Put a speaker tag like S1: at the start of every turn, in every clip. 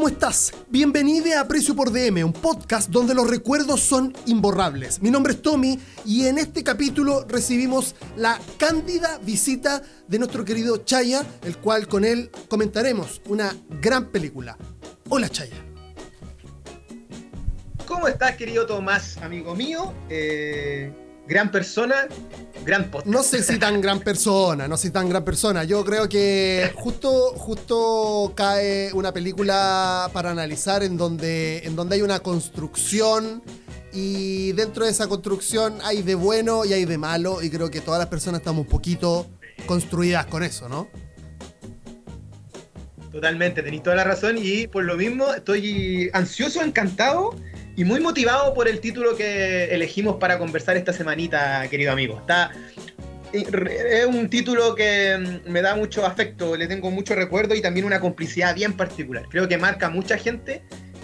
S1: ¿cómo estás? Bienvenido a Precio por DM, un podcast donde los recuerdos son imborrables. Mi nombre es Tommy y en este capítulo recibimos la cándida visita de nuestro querido Chaya, el cual con él comentaremos una gran película. Hola Chaya.
S2: ¿Cómo estás, querido Tomás, amigo mío? Eh, gran persona, gran podcast.
S1: No sé si tan gran persona, no sé si tan gran persona. Yo creo que justo, justo cae una película para analizar en donde, en donde hay una construcción y dentro de esa construcción hay de bueno y hay de malo y creo que todas las personas estamos un poquito construidas con eso, ¿no?
S2: Totalmente, tenéis toda la razón y por lo mismo estoy ansioso, encantado y muy motivado por el título que elegimos para conversar esta semanita, querido amigo. Está es un título que me da mucho afecto, le tengo mucho recuerdo y también una complicidad bien particular. Creo que marca a mucha gente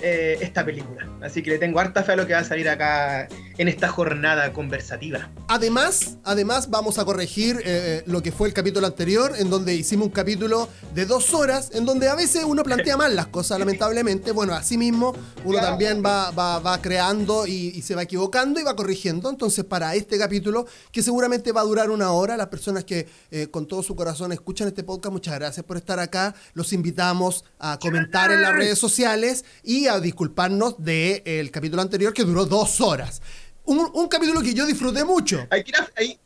S2: eh, esta película. Así que le tengo harta fe a lo que va a salir acá en esta jornada conversativa.
S1: Además, además vamos a corregir eh, lo que fue el capítulo anterior, en donde hicimos un capítulo de dos horas, en donde a veces uno plantea mal las cosas, lamentablemente. Bueno, así mismo uno también va, va, creando y, se va equivocando y va corrigiendo. Entonces, para este capítulo, que seguramente va a durar una hora, las personas que eh, con todo su corazón escuchan este podcast, muchas gracias por estar acá. Los invitamos a comentar en las redes sociales y a disculparnos del capítulo anterior que duró dos horas un, capítulo que yo disfruté mucho.
S2: Hay que ahí.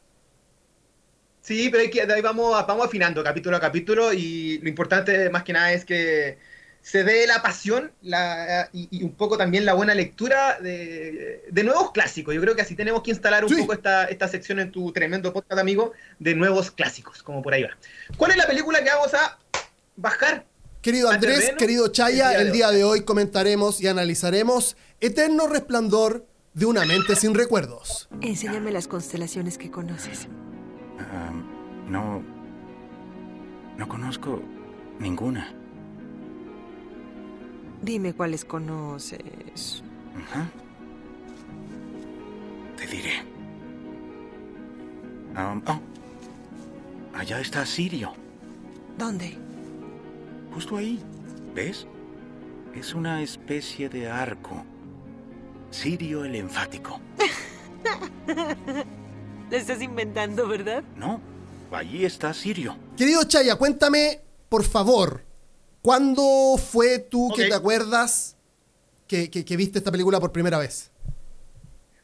S2: Sí, pero hay que, ahí vamos, vamos afinando capítulo a capítulo y lo importante más que nada es que se dé la pasión la, y, un poco también la buena lectura de, nuevos clásicos. Yo creo que así tenemos que instalar un poco esta, esta sección en tu tremendo podcast, amigo, de nuevos clásicos, como por ahí va. ¿Cuál es la película que vamos a bajar?
S1: Querido Andrés, querido Chaya, el día de hoy comentaremos y analizaremos Eterno Resplandor de una mente sin recuerdos.
S3: Enséñame las constelaciones que conoces.
S4: no. No conozco ninguna.
S3: Dime cuáles conoces.
S4: Te diré. oh. Allá está Sirio.
S3: ¿Dónde?
S4: Justo ahí. ¿Ves? Es una especie de arco Sirio el enfático.
S3: Le estás inventando, ¿verdad?
S4: No, allí está Sirio.
S1: Querido Chaya, cuéntame, por favor, ¿cuándo fue tú que te acuerdas que, viste esta película por primera vez?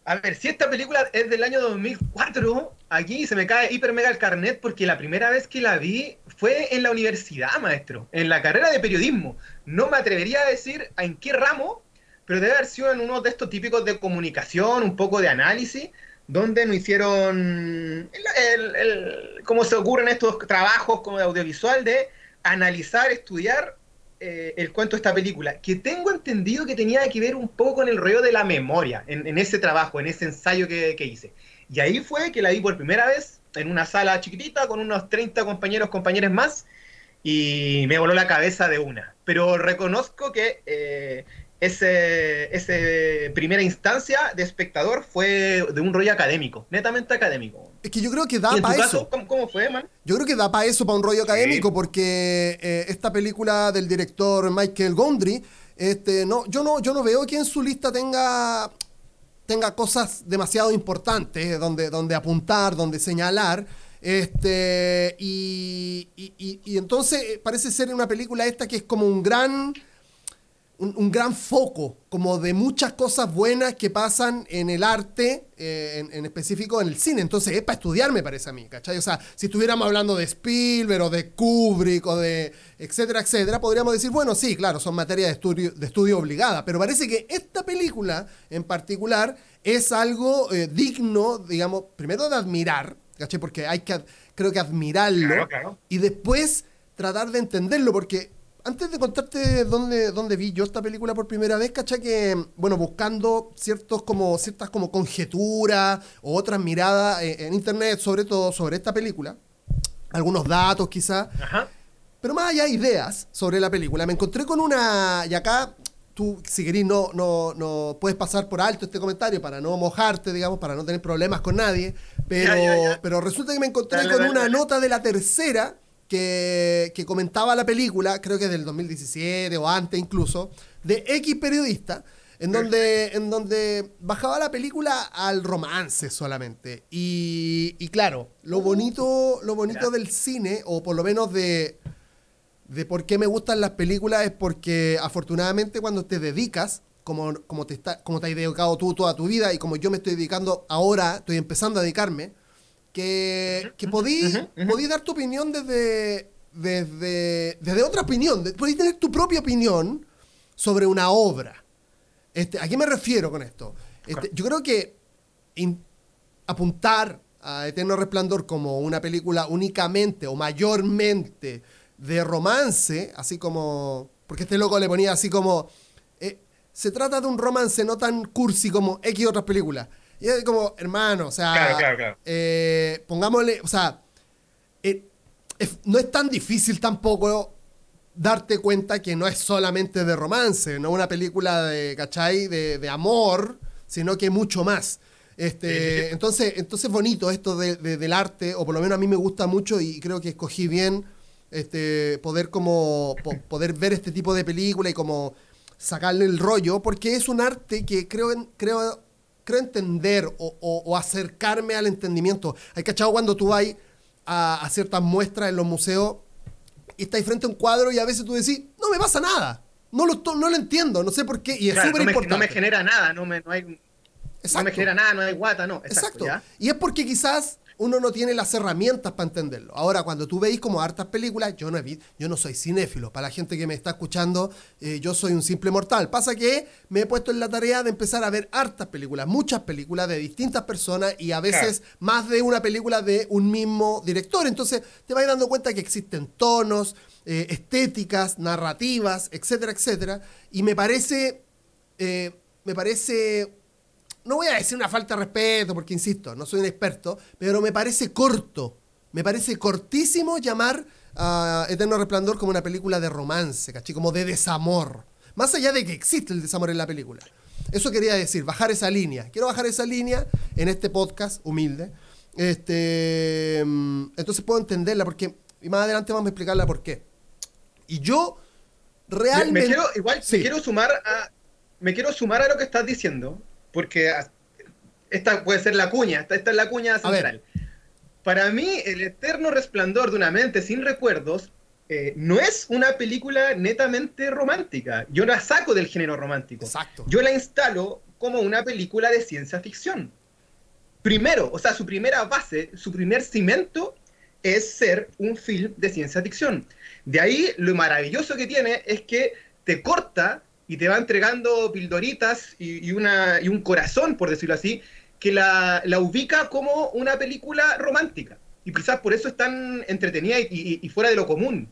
S2: A ver, si esta película es del año 2004, aquí se me cae hiper mega el carnet porque la primera vez que la vi fue en la universidad, maestro, en la carrera de periodismo. No me atrevería a decir en qué ramo, pero debe haber sido en uno de estos típicos de comunicación, un poco de análisis, donde nos hicieron, el, como se ocurren estos trabajos como de audiovisual, de analizar, estudiar eh, el cuento de esta película, que tengo entendido que tenía que ver un poco con el rollo de la memoria, en, ese trabajo, en ese ensayo que, que, hice. Y ahí fue que la vi por primera vez en una sala chiquitita con unos 30 compañeros, compañeras más, y me voló la cabeza de una. Pero reconozco que eh, ese, ese primera instancia de espectador fue de un rollo académico, netamente académico.
S1: Es que yo creo que da para eso.
S2: ¿cómo, fue, man?
S1: Yo creo que da para eso, para un rollo académico, porque eh, esta película del director Michael Gondry, este, no, yo no, yo no veo que en su lista tenga, tenga cosas demasiado importantes donde, donde apuntar, donde señalar. Este, y, y entonces eh, parece ser una película esta que es como un gran un, gran foco como de muchas cosas buenas que pasan en el arte, eh, en, específico en el cine. Entonces es para estudiar, me parece a mí, ¿cachai? O sea, si estuviéramos hablando de Spielberg o de Kubrick o de etcétera, etcétera, podríamos decir, bueno, sí, claro, son materias de estudio, de estudio obligada, pero parece que esta película en particular es algo eh, digno, digamos, primero de admirar, ¿cachai? Porque hay que, creo que admirarlo y después tratar de entenderlo, porque antes de contarte dónde, dónde vi yo esta película por primera vez, ¿cachai? Que, bueno, buscando ciertos como, ciertas como conjeturas o otras miradas en, internet, sobre todo sobre esta película, algunos datos quizás, pero más allá ideas sobre la película, me encontré con una, y acá tú, si querís, no, no, no puedes pasar por alto este comentario para no mojarte, digamos, para no tener problemas con nadie, pero, pero resulta que me encontré con una nota de la tercera que, que comentaba la película, creo que es del 2017 o antes incluso, de X periodista, en donde, en donde bajaba la película al romance solamente. Y, y claro, lo bonito, lo bonito del cine, o por lo menos de, de por qué me gustan las películas, es porque afortunadamente cuando te dedicas, como, como, te, está, como te has dedicado tú toda tu vida y como yo me estoy dedicando ahora, estoy empezando a dedicarme, que, que podí, podí dar tu opinión desde, desde, desde otra opinión, podí tener tu propia opinión sobre una obra. Este, ¿A qué me refiero con esto? Este, yo creo que in- apuntar a Eterno Resplandor como una película únicamente o mayormente de romance, así como. Porque este loco le ponía así como. eh, se trata de un romance no tan cursi como X otras películas. Y es como, hermano, o sea.
S2: Claro, claro, claro.
S1: eh, pongámosle. O sea. eh, es- no es tan difícil tampoco darte cuenta que no es solamente de romance, no una película de, ¿cachai? De, de amor, sino que mucho más. Este, entonces, entonces bonito esto de- de- del arte, o por lo menos a mí me gusta mucho y creo que escogí bien este, poder como po- poder ver este tipo de película y como sacarle el rollo, porque es un arte que creo, creo, creo entender o, o- o acercarme al entendimiento. Hay cachado cuando tú vas a, a ciertas muestras en los museos y estás frente a un cuadro y a veces tú decís, no me pasa nada. No lo, no lo entiendo, no sé por qué. Y es
S2: Claro,
S1: súper importante.
S2: no me genera nada, no me, no hay, no me genera nada, no hay guata, no. Exacto.
S1: Y es porque quizás uno no tiene las herramientas para entenderlo. Ahora, cuando tú veis como hartas películas, yo no, he vi- yo no soy cinéfilo. Para la gente que me está escuchando, eh, yo soy un simple mortal. Pasa que me he puesto en la tarea de empezar a ver hartas películas, muchas películas de distintas personas y a veces más de una película de un mismo director. Entonces, te vas dando cuenta que existen tonos, eh, estéticas, narrativas, etcétera, etcétera. Y me parece, eh, me parece no voy a decir una falta de respeto, porque insisto, no soy un experto, pero me parece corto, me parece cortísimo llamar a Eterno Resplandor como una película de romance, ¿cachai? Como de desamor. Más allá de que existe el desamor en la película. Eso quería decir, bajar esa línea. Quiero bajar esa línea en este podcast humilde. Este, mm, entonces puedo entenderla porque, y más adelante vamos a explicarla por qué. Y yo
S2: Me,
S1: realmente...
S2: me quiero, igual,
S1: Sí.
S2: quiero sumar a. Me quiero sumar a lo que estás diciendo, porque esta puede ser la cuña, esta, esta es la cuña central. Para mí, El eterno resplandor de una mente sin recuerdos eh, no es una película netamente romántica. Yo la saco del género romántico.
S1: Exacto.
S2: Yo la instalo como una película de ciencia ficción. Primero, o sea, su primera base, su primer cimento es ser un film de ciencia ficción. De ahí lo maravilloso que tiene es que te corta y te va entregando pildoritas y, un corazón, por decirlo así, que la, ubica como una película romántica. Y quizás por eso es tan entretenida y fuera de lo común.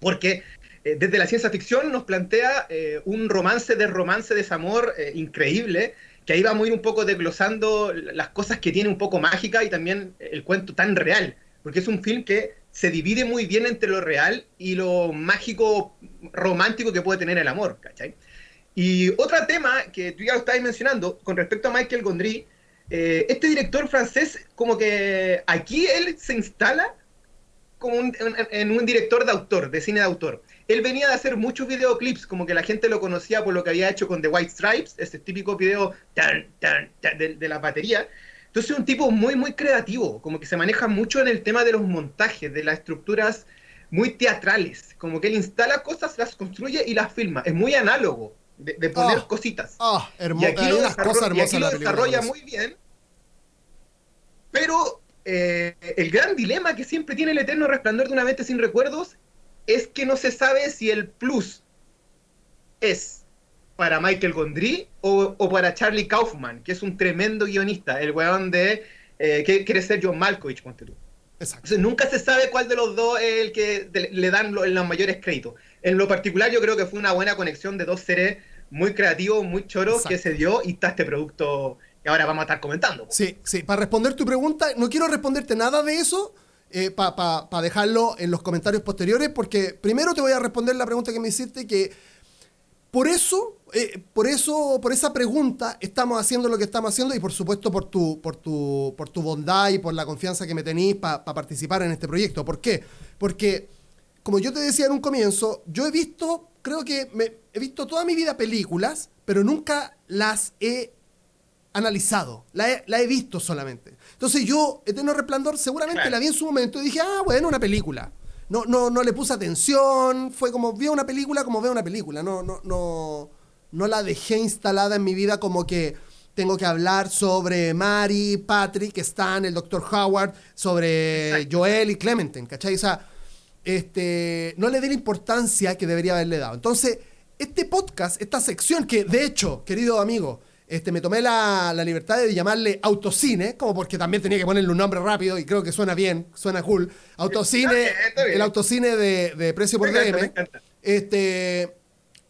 S2: Porque eh, desde la ciencia ficción nos plantea eh, un romance de romance, desamor eh, increíble, que ahí vamos a ir un poco desglosando las cosas que tiene un poco mágica y también el cuento tan real. Porque es un film que se divide muy bien entre lo real y lo mágico, romántico que puede tener el amor, ¿cachai? Y otro tema que tú ya lo estabas mencionando, con respecto a Michael Gondry, eh, este director francés, como que aquí él se instala como un, en, en un director de autor, de cine de autor. Él venía de hacer muchos videoclips, como que la gente lo conocía por lo que había hecho con The White Stripes, ese típico video tan, tan, tan, de, de la batería. Entonces es un tipo muy, muy creativo, como que se maneja mucho en el tema de los montajes, de las estructuras muy teatrales, como que él instala cosas, las construye y las filma. Es muy análogo de, de poner
S1: Oh.
S2: cositas.
S1: Ah,
S2: Y aquí
S1: Hay
S2: lo,
S1: unas cosas
S2: desarrolla, y aquí lo desarrolla muy bien. Pero eh, el gran dilema que siempre tiene el eterno resplandor de una mente sin recuerdos es que no se sabe si el plus es para Michael Gondry o, o para Charlie Kaufman, que es un tremendo guionista, el weón de eh, que quiere ser John Malkovich, ponte tú.
S1: Exacto.
S2: Entonces nunca se sabe cuál de los dos es el que le dan lo- los mayores créditos. En lo particular yo creo que fue una buena conexión de dos seres muy creativos, muy choros que se dio y está este producto que ahora vamos a estar comentando.
S1: Sí, sí, para responder tu pregunta, no quiero responderte nada de eso, para dejarlo en los comentarios posteriores, porque primero te voy a responder la pregunta que me hiciste, que por eso, eh, por eso, por esa pregunta, estamos haciendo lo que estamos haciendo y por supuesto por tu, por tu, por tu bondad y por la confianza que me tenéis para participar en este proyecto. ¿Por qué? Porque, como yo te decía en un comienzo, yo he visto, creo que me, he visto toda mi vida películas, pero nunca las he analizado, la he, la he visto solamente. Entonces yo, Eterno Resplandor, seguramente
S2: Claro.
S1: la vi en su momento y dije, ah, bueno, una película. No, no, no le puse atención, fue como, vi una película como veo una película, no, no, no, no la dejé instalada en mi vida como que tengo que hablar sobre Mary, Patrick, Stan, el Dr. Howard, sobre
S2: Exacto.
S1: Joel y Clementine, ¿cachai? O sea, este, no le di la importancia que debería haberle dado. Entonces, este podcast, esta sección que, de hecho, querido amigo, este, me tomé la, la libertad de llamarle Autocine, como porque también tenía que ponerle un nombre rápido y creo que suena bien, suena cool. Autocine,
S2: Está bien, está bien.
S1: el autocine de, de precio por
S2: Me encanta, me
S1: DM. Este,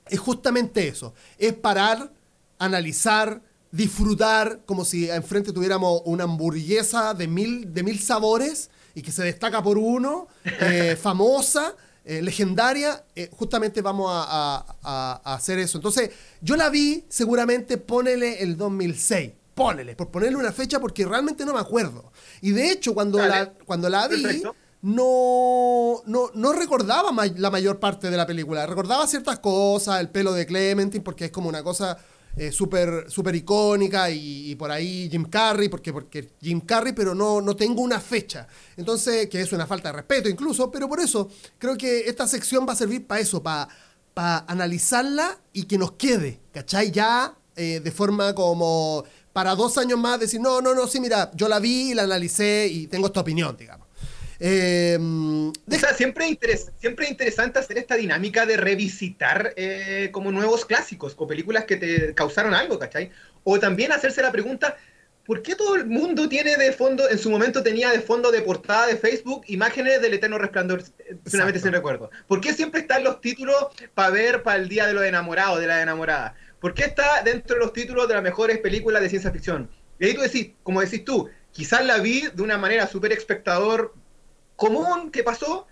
S1: es justamente eso. Es parar, analizar, disfrutar, como si enfrente tuviéramos una hamburguesa de mil, de mil sabores y que se destaca por uno, eh, famosa, eh, legendaria. eh, justamente vamos a, a- a- a hacer eso. Entonces, yo la vi, seguramente ponele el 2006. Ponele, por ponerle una fecha porque realmente no me acuerdo. Y de hecho, cuando,
S2: Dale.
S1: la, cuando la vi,
S2: Perfecto.
S1: no, no, no recordaba ma- la mayor parte de la película. Recordaba ciertas cosas, el pelo de Clementine, porque es como una cosa eh, súper súper icónica, y, y por ahí Jim Carrey, porque, porque Jim Carrey, pero no, no tengo una fecha. Entonces, que es una falta de respeto incluso, pero por eso creo que esta sección va a servir para eso, para analizarla y que nos quede, ¿cachai? Ya eh, de forma como para dos años más decir, no, no, no, sí, mira, yo la vi, la analicé y tengo esta opinión, digamos. Eh,
S2: O
S1: deja-
S2: sea, siempre, interes- siempre es interesante hacer esta dinámica de revisitar eh, como nuevos clásicos o películas que te causaron algo, ¿cachai? O también hacerse la pregunta, ¿por qué todo el mundo tiene de fondo, en su momento tenía de fondo de portada de Facebook imágenes del eterno resplandor, eh, finalmente sin recuerdo? ¿Por qué siempre están los títulos para ver para el Día de los Enamorados, de la enamorada? ¿Por qué está dentro de los títulos de las mejores películas de ciencia ficción? Y ahí tú decís, como decís tú, quizás la vi de una manera súper espectador común que pasó,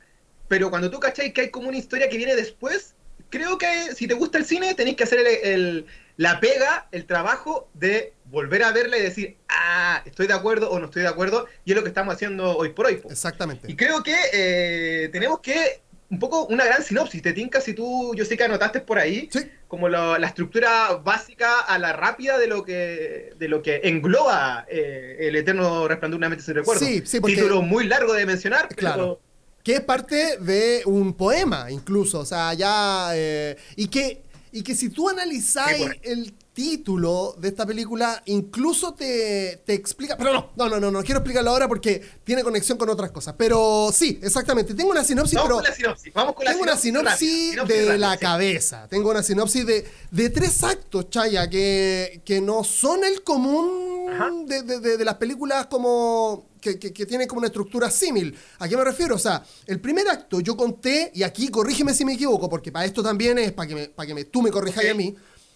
S2: pero cuando tú cacháis que hay como una historia que viene después, creo que si te gusta el cine tenéis que hacer el, el- la pega, el trabajo de volver a verla y decir, ah, estoy de acuerdo o no estoy de acuerdo, y es lo que estamos haciendo hoy por hoy. po.
S1: Exactamente.
S2: Y creo que eh, tenemos que, un poco, una gran sinopsis, te tinca si tú, yo sé que anotaste por ahí,
S1: Sí.
S2: como lo- la estructura básica a la rápida de lo que, de lo que engloba eh, el eterno resplandor de una mente sin recuerdo.
S1: Sí, sí, porque-
S2: Título muy largo de mencionar, pero
S1: Claro. Que es parte de un poema, incluso. O sea, ya. eh, y, que, y que si tú analizáis el título de esta película, incluso te, te explica. Pero no, no, no, no, no quiero explicarlo ahora porque tiene conexión con otras cosas. Pero sí, exactamente. Tengo una sinopsis,
S2: vamos
S1: pero.
S2: con la sinopsis. Vamos con la
S1: Tengo una sinopsis de la
S2: sí.
S1: cabeza. Tengo una sinopsis de, de tres actos, Chaya, que, que no son el común de, de- las películas como. Que, que, que tienen como una estructura símil. ¿A qué me refiero? O sea, el primer acto yo conté, y aquí corrígeme si me equivoco, porque para esto también es para que, me, para que me- tú me corrijas
S2: Ok.
S1: a mí.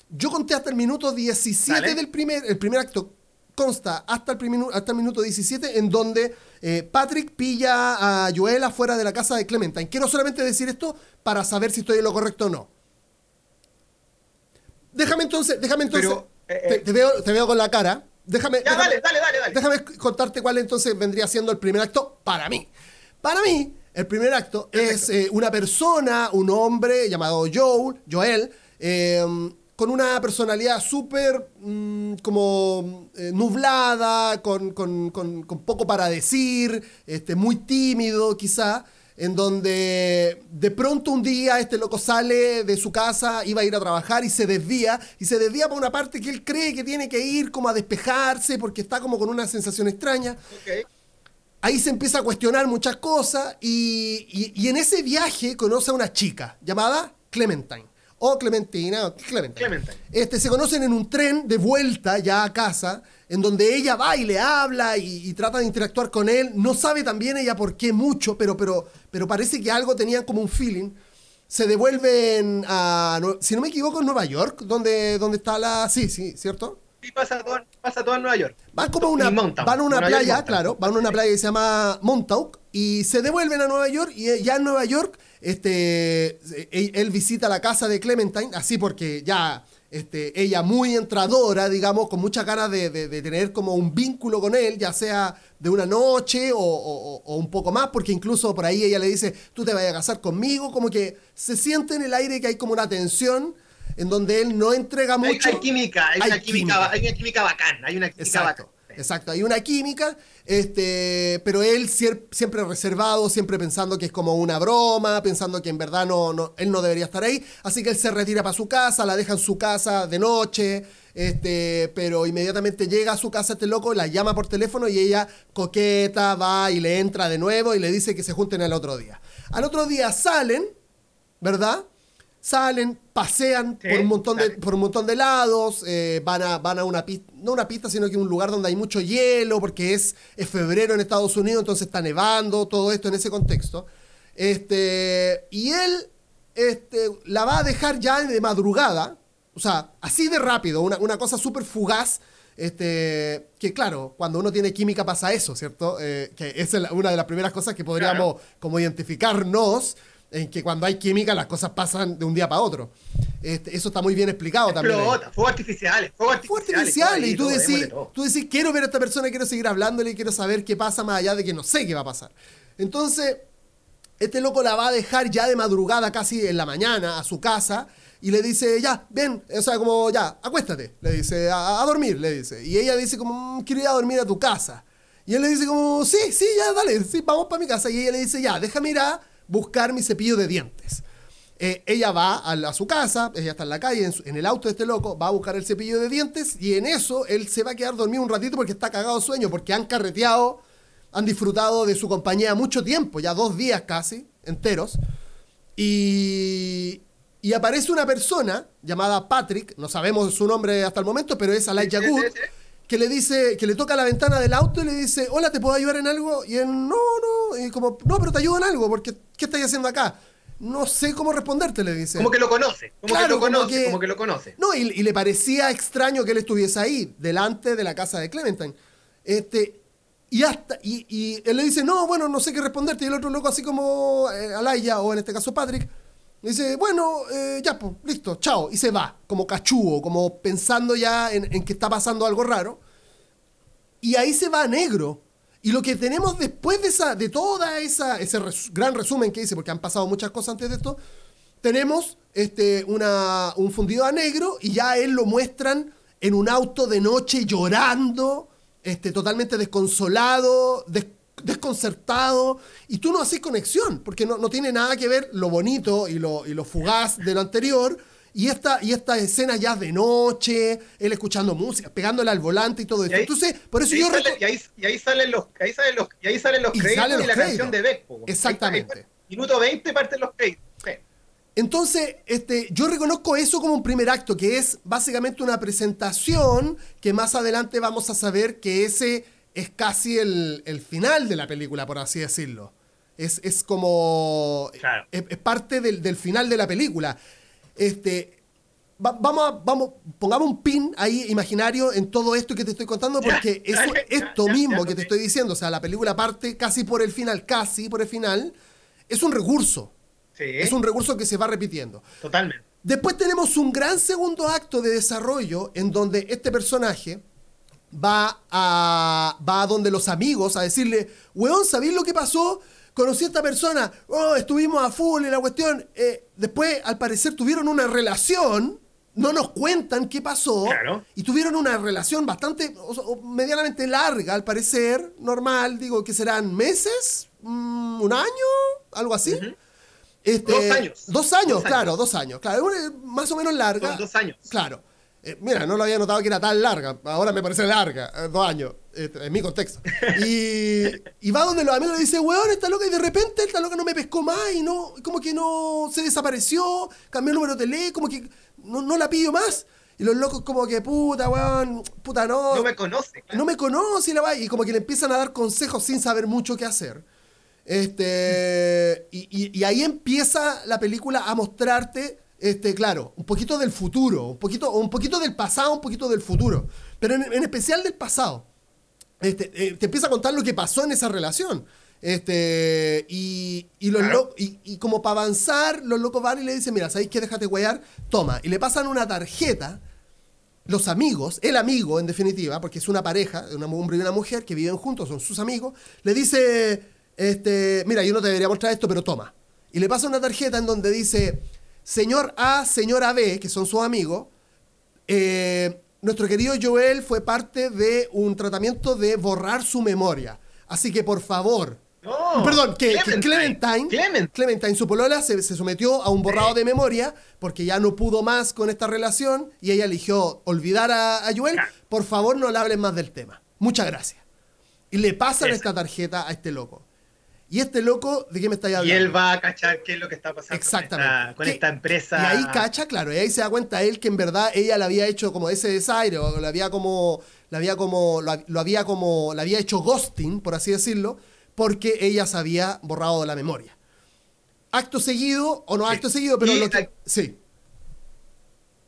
S1: Yo conté hasta el minuto 17
S2: Dale.
S1: del primer, el primer acto consta hasta el, primer, hasta el minuto 17 en donde eh, Patrick pilla a Joel afuera de la casa de Clementine. Quiero solamente decir esto para saber si estoy en lo correcto o no. Déjame entonces, déjame entonces,
S2: Pero, eh,
S1: te,
S2: eh.
S1: te veo, te veo con la cara. Déjame,
S2: Ya,
S1: déjame,
S2: dale, dale, dale, dale.
S1: déjame contarte cuál entonces vendría siendo el primer acto para mí. Para mí, el primer acto es eh, una persona, un hombre llamado Joel, Joel, eh, con una personalidad súper mm, como eh, nublada, con, con- con- con poco para decir, este, muy tímido quizá, en donde de pronto un día este loco sale de su casa, iba a ir a trabajar y se desvía, y se desvía por una parte que él cree que tiene que ir como a despejarse porque está como con una sensación extraña ahí se empieza a cuestionar muchas cosas y, y- y en ese viaje conoce a una chica llamada Clementine. O Clementina, o Clementine.
S2: Clementine.
S1: Este, se conocen en un tren de vuelta ya a casa, en donde ella va y le habla y, y trata de interactuar con él. No sabe también ella por qué mucho, pero, pero, pero parece que algo tenían como un feeling. Se devuelven a, si no me equivoco, en Nueva York, donde, donde está la... Sí, sí, ¿cierto?
S2: y pasa todo, pasa todo en Nueva York.
S1: Van como a una, van a una
S2: Nueva
S1: playa, claro, van a una playa que se llama Montauk y se devuelven a Nueva York y eh, ya en Nueva York este, eh, él, él visita la casa de Clementine, así porque ya este, ella muy entradora, digamos, con muchas ganas de, de- de tener como un vínculo con él, ya sea de una noche o, o- o un poco más, porque incluso por ahí ella le dice, tú te vayas a casar conmigo, como que se siente en el aire que hay como una tensión en donde él no entrega
S2: Hay,
S1: mucho.
S2: hay química, hay,
S1: Hay
S2: una química,
S1: química.
S2: hay una química bacán, hay una química
S1: Exacto,
S2: bacán.
S1: Exacto. Hay una química, este, pero él siempre reservado, siempre pensando que es como una broma, pensando que en verdad no, no, él no debería estar ahí. Así que él se retira para su casa, la deja en su casa de noche, este, pero inmediatamente llega a su casa este loco, la llama por teléfono y ella coqueta, va y le entra de nuevo y le dice que se junten al otro día. Al otro día salen, ¿verdad? Salen, pasean
S2: Sí,
S1: por un montón de, por un montón de lados, eh, van, a, van a una pista, no una pista, sino que un lugar donde hay mucho hielo, porque es, es febrero en Estados Unidos, entonces está nevando, todo esto en ese contexto. Este, y él este, la va a dejar ya de madrugada, o sea, así de rápido, una, una cosa súper fugaz. Este, que claro, cuando uno tiene química pasa eso, ¿cierto? Eh, que esa es una de las primeras cosas que podríamos como identificarnos, en que cuando hay química las cosas pasan de un día para otro. Este, eso está muy bien explicado también.
S2: fuegos artificiales, fuegos
S1: Fue
S2: artificiales.
S1: artificial
S2: todo ahí,
S1: y tú decís, tú decís, quiero ver a esta persona, quiero seguir hablándole, quiero saber qué pasa más allá de que no sé qué va a pasar. Entonces, este loco la va a dejar ya de madrugada, casi en la mañana, a su casa, y le dice, ya, ven, o sea, como, ya, acuéstate, le dice, a, a dormir, le dice. Y ella dice, como, "Mm, quiero ir a dormir a tu casa. Y él le dice, como, sí, sí, ya, dale, sí, vamos para mi casa. Y ella le dice, ya, déjame ir a buscar mi cepillo de dientes. Eh, ella va a, la- a su casa, ella está en la calle, en, su- en el auto de este loco, va a buscar el cepillo de dientes y en eso él se va a quedar dormido un ratito porque está cagado de sueño, porque han carreteado, han disfrutado de su compañía mucho tiempo, ya dos días casi, enteros. Y, y aparece una persona llamada Patrick, no sabemos su nombre hasta el momento, pero es Wood,
S2: sí.
S1: Que le dice, que le toca la ventana del auto y le dice, hola, ¿te puedo ayudar en algo? Y él, no, no, y como, no, pero te ayudo en algo, porque ¿qué estás haciendo acá? No sé cómo responderte, le dice.
S2: Como que lo conoce, como
S1: Claro,
S2: que lo
S1: como
S2: conoce,
S1: que-
S2: como que lo conoce.
S1: No, y, y le parecía extraño que él estuviese ahí, delante de la casa de Clementine. Este, y hasta, y, y él le dice, no, bueno, no sé qué responderte. Y el otro loco, así como eh, Alaya, o en este caso Patrick, dice, bueno, eh, ya, pues, listo, chao. Y se va, como cachudo, como pensando ya en, en que está pasando algo raro. Y ahí se va a negro. Y lo que tenemos después de esa, de toda esa, ese gran resumen que hice, porque han pasado muchas cosas antes de esto, tenemos este, una, un fundido a negro y ya él lo muestran en un auto de noche llorando, este, totalmente desconsolado, des- desconcertado, y tú no haces conexión, porque no, no tiene nada que ver lo bonito y lo, y lo fugaz de lo anterior. Y esta, y esta escena ya de noche, él escuchando música, pegándole al volante y todo
S2: Y
S1: eso. Entonces, por eso
S2: y
S1: yo
S2: sale- y ahí- y ahí salen los, ahí salen los, y ahí salen los
S1: Y
S2: créditos
S1: salen
S2: y
S1: los
S2: la
S1: créditos.
S2: canción de Beck.
S1: Exactamente.
S2: Ahí. Minuto 20 parten los créditos. Sí.
S1: Entonces, este, yo reconozco eso como un primer acto, que es básicamente una presentación que más adelante vamos a saber que ese es casi el, el final de la película, por así decirlo. Es, es como...
S2: Claro.
S1: Es, es parte del, del final de la película. Este, va- vamos, a, vamos, pongamos un pin ahí imaginario en todo esto que te estoy contando, porque
S2: ya,
S1: eso,
S2: ya,
S1: esto
S2: ya,
S1: mismo que te estoy diciendo, o sea, la película parte casi por el final, casi por el final, es un recurso.
S2: Sí,
S1: Es un recurso que se va repitiendo.
S2: totalmente.
S1: Después tenemos un gran segundo acto de desarrollo en donde este personaje va a, va a donde los amigos a decirle, weón, ¿sabéis lo que pasó? Conocí a esta persona, oh, estuvimos a full y la cuestión. eh, después, al parecer, tuvieron una relación, no nos cuentan qué pasó,
S2: Claro.
S1: y tuvieron una relación bastante, o sea, o medianamente larga, al parecer, normal, digo que serán meses, Mm, un año, algo así. Este,
S2: Dos años.
S1: Dos años,
S2: Dos
S1: claro,
S2: años.
S1: dos años. Claro, más o menos larga.
S2: Dos años.
S1: Claro. Eh, mira, no lo había notado que era tan larga. Ahora me parece larga. eh, dos años. eh, en mi contexto. Y, y va donde los amigos le dice, weón, esta loca. Y de repente esta loca no me pescó más. Y no, como que no se desapareció. Cambió el número de tele. Como que no, no la pillo más. Y los locos como que, puta, weón, puta, no.
S2: No me conoce. claro.
S1: No me conoce y la va y como que le empiezan a dar consejos sin saber mucho qué hacer. Este, y, y- y ahí empieza la película a mostrarte este, claro, un poquito del futuro, un poquito, un poquito del pasado, un poquito del futuro, pero en, en especial del pasado. Este, eh, te empieza a contar lo que pasó en esa relación. Este, y, y, los
S2: Claro.
S1: lo- y, y como para avanzar, los locos van y le dicen, mira, ¿sabéis qué? Déjate huear, toma. Y le pasan una tarjeta, los amigos, el amigo en definitiva, porque es una pareja, un hombre y una mujer que viven juntos, son sus amigos, le dice, este, mira, yo no te debería mostrar esto, pero toma. Y le pasa una tarjeta en donde dice, señor A, señora B, que son sus amigos, eh, nuestro querido Joel fue parte de un tratamiento de borrar su memoria. Así que por favor, perdón, que que
S2: Clementine.
S1: Clementine,
S2: Clement-
S1: Clementine, su polola, se, se sometió a un borrado de memoria porque ya no pudo más con esta relación y ella eligió olvidar a, a Joel. Por favor, no le hablen más del tema. Muchas gracias. Y le pasan esta tarjeta a este loco. Y este loco, ¿de qué me estáis
S2: Y
S1: hablando?
S2: él va a cachar qué es lo que está pasando
S1: Exactamente.
S2: con esta, con
S1: Que-
S2: esta empresa.
S1: Y ahí cacha, claro, y ahí se da cuenta él que en verdad ella le había hecho como ese desaire, o le había como, le había como, lo, lo había como, había hecho ghosting, por así decirlo, porque ella se había borrado de la memoria. Acto seguido, o no
S2: Sí.
S1: acto seguido, pero
S2: Y
S1: lo que- Sí.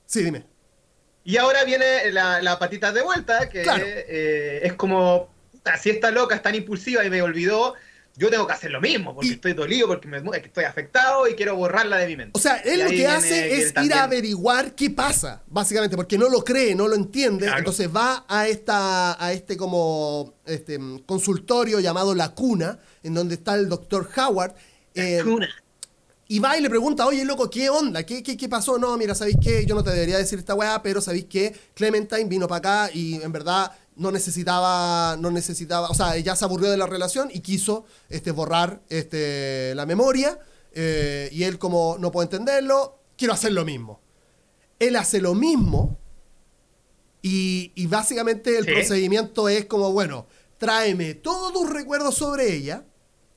S1: Sí, dime.
S2: Y ahora viene la, la patita de vuelta, que
S1: Claro.
S2: eh, es como, si esta loca es tan impulsiva y me olvidó, yo tengo que hacer lo mismo, porque
S1: Y-
S2: estoy dolido, porque me, estoy afectado y quiero borrarla de mi mente.
S1: O sea, él lo que hace es ir
S2: también-
S1: a averiguar qué pasa, básicamente, porque no lo cree, no lo entiende.
S2: Claro.
S1: Entonces va a esta, a este como este consultorio llamado La Cuna, en donde está el doctor Howard. eh,
S2: Cuna.
S1: y va y le pregunta, oye, loco, ¿qué onda? ¿Qué, qué, qué pasó? No, mira, ¿sabéis qué? Yo no te debería decir esta weá, pero ¿sabéis qué? Clementine vino para acá y en verdad no necesitaba, no necesitaba, o sea, ella se aburrió de la relación y quiso este, borrar este, la memoria. eh, y él como no puedo entenderlo, quiero hacer lo mismo. Él hace lo mismo y, y básicamente el
S2: Sí.
S1: procedimiento es como, bueno, tráeme todos tus recuerdos sobre ella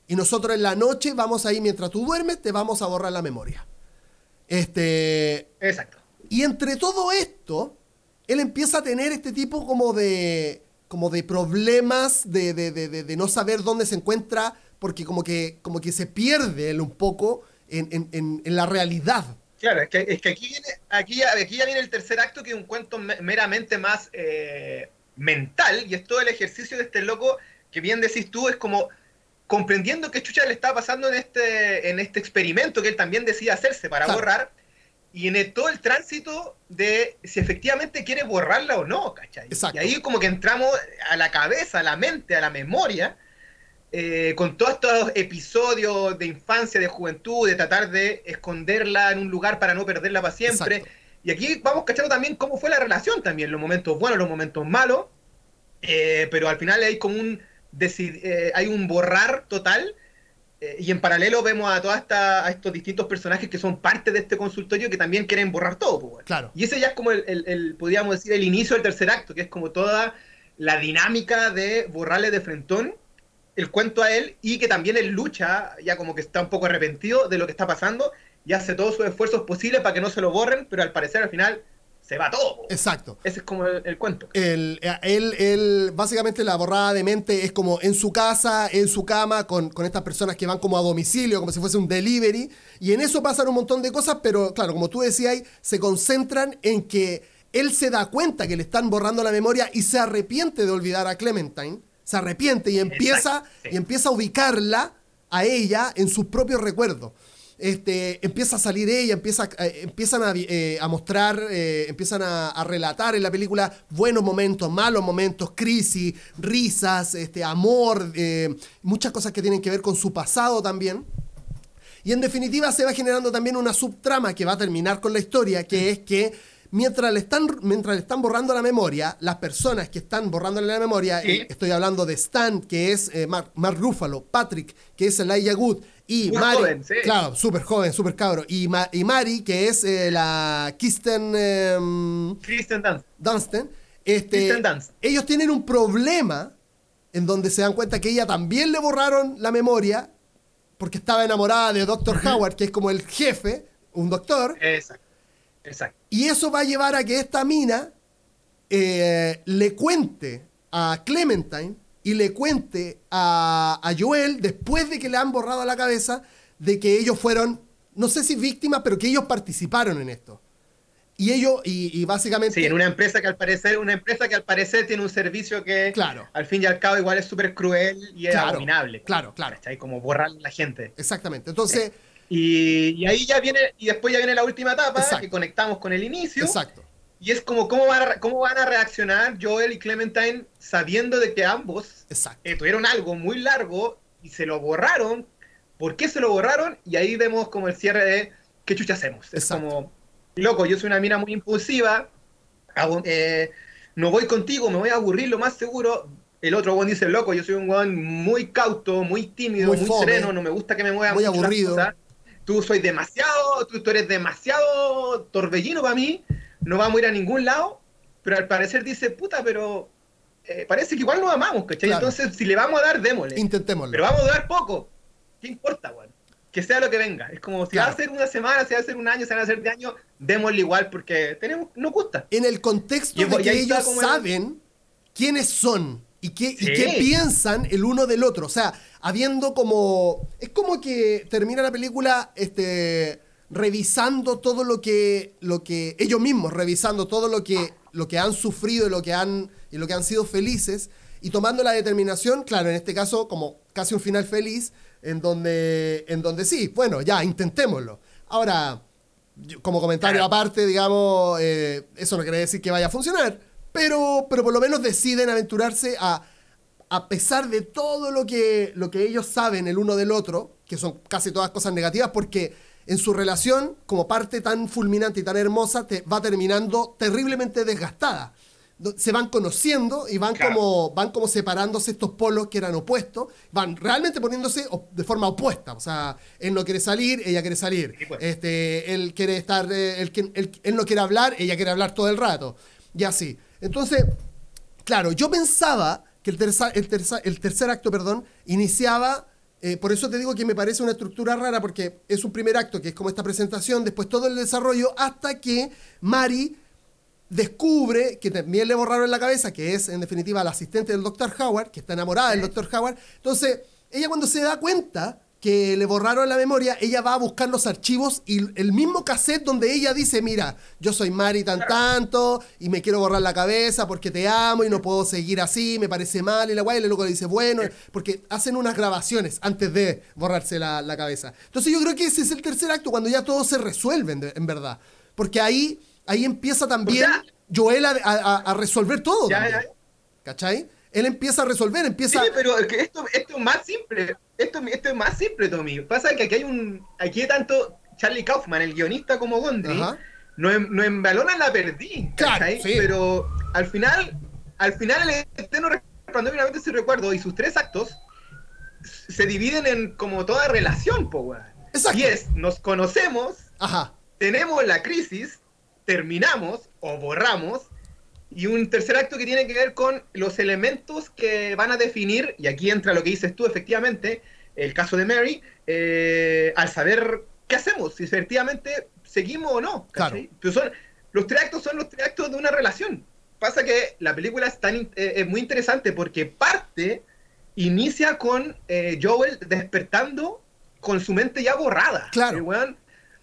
S1: y nosotros en la noche vamos ahí, mientras tú duermes, te vamos a borrar la memoria. Este,
S2: Exacto.
S1: y entre todo esto, él empieza a tener este tipo como de, como de problemas de, de- de- de- no saber dónde se encuentra, porque como que, como que se pierde él un poco en, en- en- en la realidad.
S2: Claro, es que, es que aquí, viene, aquí, ya, aquí ya viene el tercer acto, que es un cuento me- meramente más eh, mental, y es todo el ejercicio de este loco, que bien decís tú, es como comprendiendo qué chucha le está pasando en este, en este experimento que él también decide hacerse para
S1: Claro.
S2: borrar, y en todo el tránsito de si efectivamente quiere borrarla o no, ¿cachai?
S1: Exacto.
S2: Y ahí como que entramos a la cabeza, a la mente, a la memoria, eh, con todos estos episodios de infancia, de juventud, de tratar de esconderla en un lugar para no perderla para siempre.
S1: Exacto.
S2: Y aquí vamos cachando también cómo fue la relación también, los momentos buenos, los momentos malos, eh, pero al final hay como un eh, hay un borrar total eh, y en paralelo vemos a todas a estos distintos personajes que son parte de este consultorio que también quieren borrar todo. pues.
S1: Claro.
S2: Y ese ya es como el, el- el, podríamos decir, el inicio del tercer acto, que es como toda la dinámica de borrarle de frentón el cuento a él y que también él lucha, ya como que está un poco arrepentido de lo que está pasando y hace todos sus esfuerzos posibles para que no se lo borren, pero al parecer al final se va todo.
S1: Exacto.
S2: Ese es como el, el cuento.
S1: El, él, básicamente la borrada de mente es como en su casa, en su cama, con, con estas personas que van como a domicilio, como si fuese un delivery. Y en eso pasan un montón de cosas, pero claro, como tú decías, se concentran en que él se da cuenta que le están borrando la memoria y se arrepiente de olvidar a Clementine. Se arrepiente y empieza,
S2: Exacto, sí.
S1: y empieza a ubicarla a ella en sus propios recuerdos. Este, empieza a salir ella, empieza, eh, empiezan a, eh, mostrar, eh, empiezan a, a relatar en la película buenos momentos, malos momentos, crisis, risas, este, amor, muchas cosas que tienen que ver con su pasado también. Y en definitiva se va generando también una subtrama que va a terminar con la historia, que es que mientras le están, mientras le están borrando la memoria, las personas que están borrándole la memoria,
S2: Sí.
S1: eh, estoy hablando de Stan, que es eh, Mark, Mark Ruffalo, Patrick, que es Elijah Wood, y
S2: Muy
S1: Mari,
S2: joven, sí.
S1: claro, súper joven, súper cabro, y, Ma- y Mari, que es eh, la Kirsten em,
S2: Kristen Dunst.
S1: Dunstan, este,
S2: Kristen Dunst.
S1: ellos tienen un problema en donde se dan cuenta que ella también le borraron la memoria porque estaba enamorada de Dr. Howard, que es como el jefe, un doctor,
S2: Exacto. Exacto.
S1: y eso va a llevar a que esta mina eh, le cuente a Clementine y le cuente a, a Joel, después de que le han borrado la cabeza, de que ellos fueron no sé si víctimas, pero que ellos participaron en esto. Y ellos, y, y básicamente...
S2: Sí, en una empresa que al parecer, una empresa que al parecer tiene un servicio que
S1: Claro.
S2: al fin y al cabo igual es súper cruel y es
S1: Claro,
S2: abominable.
S1: claro, claro.
S2: ¿Cachai? Como borrar a la gente.
S1: Exactamente. Entonces,
S2: Y, y ahí ya viene, y después ya viene la última etapa,
S1: Exacto.
S2: que conectamos con el inicio.
S1: exacto.
S2: Y es como cómo van, a, cómo van a reaccionar Joel y Clementine sabiendo de que ambos eh, tuvieron algo muy largo y se lo borraron. ¿Por qué se lo borraron? Y ahí vemos como el cierre de qué chucha hacemos. Es
S1: Exacto.
S2: como, loco, yo soy una mina muy impulsiva, hago- eh, no voy contigo, me voy a aburrir lo más seguro. El otro weón dice, loco, yo soy un weón muy cauto, muy tímido,
S1: Muy
S2: sereno, no me gusta que me muevan
S1: muy
S2: mucho las
S1: aburrido.
S2: cosas. Tú soy demasiado, tú, tú eres demasiado torbellino para mí, no vamos a ir a ningún lado, pero al parecer dice, puta, pero eh, parece que igual nos amamos, ¿cachai?
S1: Claro.
S2: Entonces, si le vamos a dar, démosle.
S1: Intentémoslo.
S2: Pero vamos a durar poco. ¿Qué importa, weón? Que sea lo que venga. Es como si
S1: Claro.
S2: va a ser una semana, si va a ser un año, si va a ser de año, démosle igual porque tenemos, nos gusta.
S1: en el contexto
S2: Y-
S1: de
S2: y
S1: que ellos
S2: el-
S1: saben quiénes son y qué, y qué piensan el uno del otro. O sea, habiendo como. Es como que termina la película este, revisando todo lo que, lo que. Ellos mismos, revisando todo lo que, lo que han sufrido y lo que han, y lo que han sido felices. Y tomando la determinación, claro, en este caso, como casi un final feliz, en donde, en donde sí, bueno, ya, intentémoslo. Ahora, como comentario aparte, digamos, eh, eso no quiere decir que vaya a funcionar, pero, pero por lo menos deciden aventurarse a, a pesar de todo lo que, lo que ellos saben el uno del otro, que son casi todas cosas negativas, porque en su relación, como parte tan fulminante y tan hermosa, te va terminando terriblemente desgastada. Se van conociendo y van,
S2: Claro.
S1: como, van como separándose estos polos que eran opuestos, van realmente poniéndose de forma opuesta. O sea, él no quiere salir, ella quiere salir.
S2: Sí, pues.
S1: Este, él quiere estar, eh, él- él no quiere hablar, ella quiere hablar todo el rato. Y así. Entonces, claro, yo pensaba que el, terza- el, terza- el tercer acto, perdón, iniciaba, eh, por eso te digo que me parece una estructura rara, porque es un primer acto que es como esta presentación, después todo el desarrollo, hasta que Mari descubre que también le borraron la cabeza, que es en definitiva la asistente del Dr. Howard, que está enamorada del Dr. Howard. Entonces, ella cuando se da cuenta que le borraron la memoria, ella va a buscar los archivos y el mismo cassette donde ella dice, mira, yo soy Mari tan tanto y me quiero borrar la cabeza porque te amo y no puedo seguir así, me parece mal y la guay, y loco le dice, bueno, porque hacen unas grabaciones antes de borrarse la, la cabeza. Entonces yo creo que ese es el tercer acto, cuando ya todo se resuelve, en, en verdad. Porque ahí, ahí empieza también
S2: O sea-
S1: Joel a, a- a resolver todo.
S2: Ya,
S1: también.
S2: ya.
S1: ¿Cachai? Él empieza a resolver,
S2: Sí,
S1: empieza...
S2: pero es que esto, esto es más simple. Esto, esto es más simple, Tommy. Pasa que aquí hay un. Aquí tanto Charlie Kaufman, el guionista, como Gondry,
S1: Ajá.
S2: nos, em- nos embalonan la perdí.
S1: Claro.
S2: Pero al final, al final el eterno resplandor finalmente si recuerdo y sus tres actos se dividen en como toda relación, po, weón. Y es, nos conocemos,
S1: Ajá.
S2: tenemos la crisis, terminamos o borramos, y un tercer acto que tiene que ver con los elementos que van a definir, y aquí entra lo que dices tú, efectivamente, el caso de Mary, eh, al saber qué hacemos, si efectivamente seguimos o no. Pero son, los tres actos son los tres actos de una relación. Pasa que la película es, tan, eh, es muy interesante porque parte, inicia con eh, Joel despertando con su mente ya borrada.
S1: Claro.
S2: Weón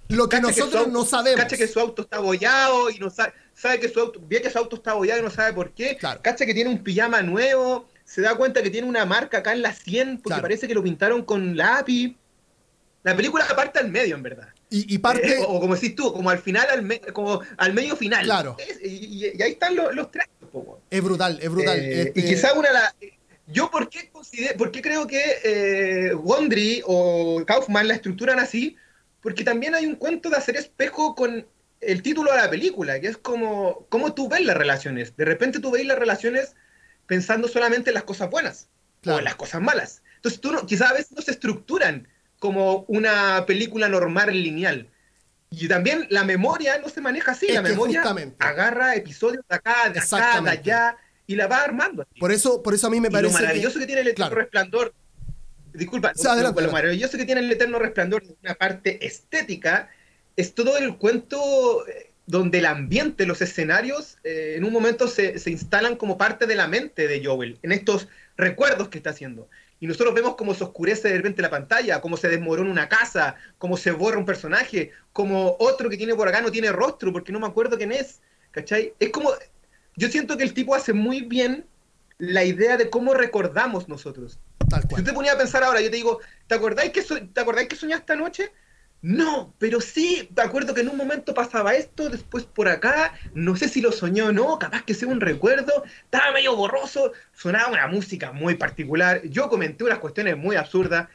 S1: Lo que
S2: su
S1: nosotros
S2: auto-
S1: no sabemos.
S2: Cacha que su auto está bollado y no sabe, sabe que su auto, ve que su auto está bollado y no sabe por qué.
S1: Claro.
S2: Cacha que tiene un pijama nuevo, se da cuenta que tiene una marca acá en la 100 porque
S1: Claro.
S2: parece que lo pintaron con lápiz. La película parte al medio, en verdad.
S1: Y, y parte...
S2: Eh, o, o como decís tú, como al final, al, me- como al medio final.
S1: Claro.
S2: Es- y, ahí están los, los tres.
S1: Es brutal, es brutal.
S2: Eh,
S1: Este,
S2: Y quizá una las. Yo, ¿por qué, consider- por qué creo que eh, Gondry o Kaufman la estructuran así? Porque también hay un cuento de hacer espejo con el título de la película, que es como cómo tú ves las relaciones. De repente tú ves las relaciones pensando solamente en las cosas buenas o
S1: Claro.
S2: en las cosas malas. Entonces, tú no, quizás a veces no se estructuran como una película normal lineal. Y también la memoria no se maneja así.
S1: Es
S2: la
S1: que
S2: memoria
S1: justamente.
S2: agarra episodios de acá, de acá, de allá, y la va armando. así.
S1: Por eso, por eso a mí me
S2: Y
S1: parece
S2: lo maravilloso que, tiene el eterno
S1: claro.
S2: resplandor, disculpa,
S1: Sí, adelante,
S2: lo, lo maravilloso que tiene el eterno resplandor de una parte estética es todo el cuento eh, donde el ambiente, los escenarios, eh, en un momento se, se instalan como parte de la mente de Joel, en estos recuerdos que está haciendo. y nosotros vemos cómo se oscurece de repente la pantalla, cómo se desmorona una casa, cómo se borra un personaje, como otro que tiene por acá no tiene rostro porque no me acuerdo quién es, ¿cachai? Es como, yo siento que el tipo hace muy bien la idea de cómo recordamos nosotros.
S1: Tal
S2: Si
S1: cual.
S2: usted ponía a pensar ahora, yo te digo, ¿te acordáis que, so- ¿te acordáis que soñaste anoche? No, pero sí, te acuerdo que en un momento pasaba esto, después por acá, no sé si lo soñó o no, capaz que sea un recuerdo, estaba medio borroso, sonaba una música muy particular, yo comenté unas cuestiones muy absurdas,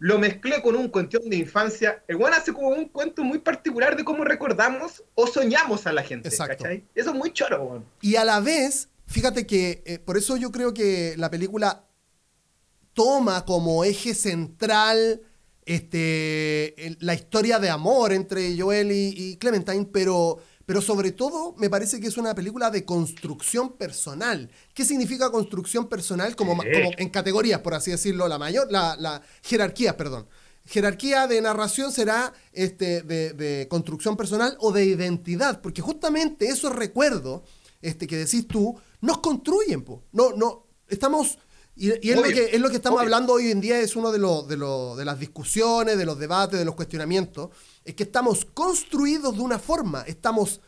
S2: lo mezclé con un cuestión de infancia, el one hace como un cuento muy particular de cómo recordamos o soñamos a la gente,
S1: Exacto.
S2: ¿cachai? Eso es muy choro, weón.
S1: Y a la vez, fíjate que eh, por eso yo creo que la película toma como eje central este, el- la historia de amor entre Joel y, y Clementine, pero, pero sobre todo me parece que es una película de construcción personal. ¿Qué significa construcción personal? Como, como en categorías, por así decirlo, la mayor, la, la jerarquía, perdón. Jerarquía de narración será este, de, de construcción personal o de identidad, porque justamente esos recuerdos este, que decís tú nos construyen. po. No, no, estamos. Y, y es, lo que, es lo que estamos
S2: obvio.
S1: hablando hoy en día, es uno de, los de, los- de las discusiones, de los debates, de los cuestionamientos, es que estamos construidos de una forma, estamos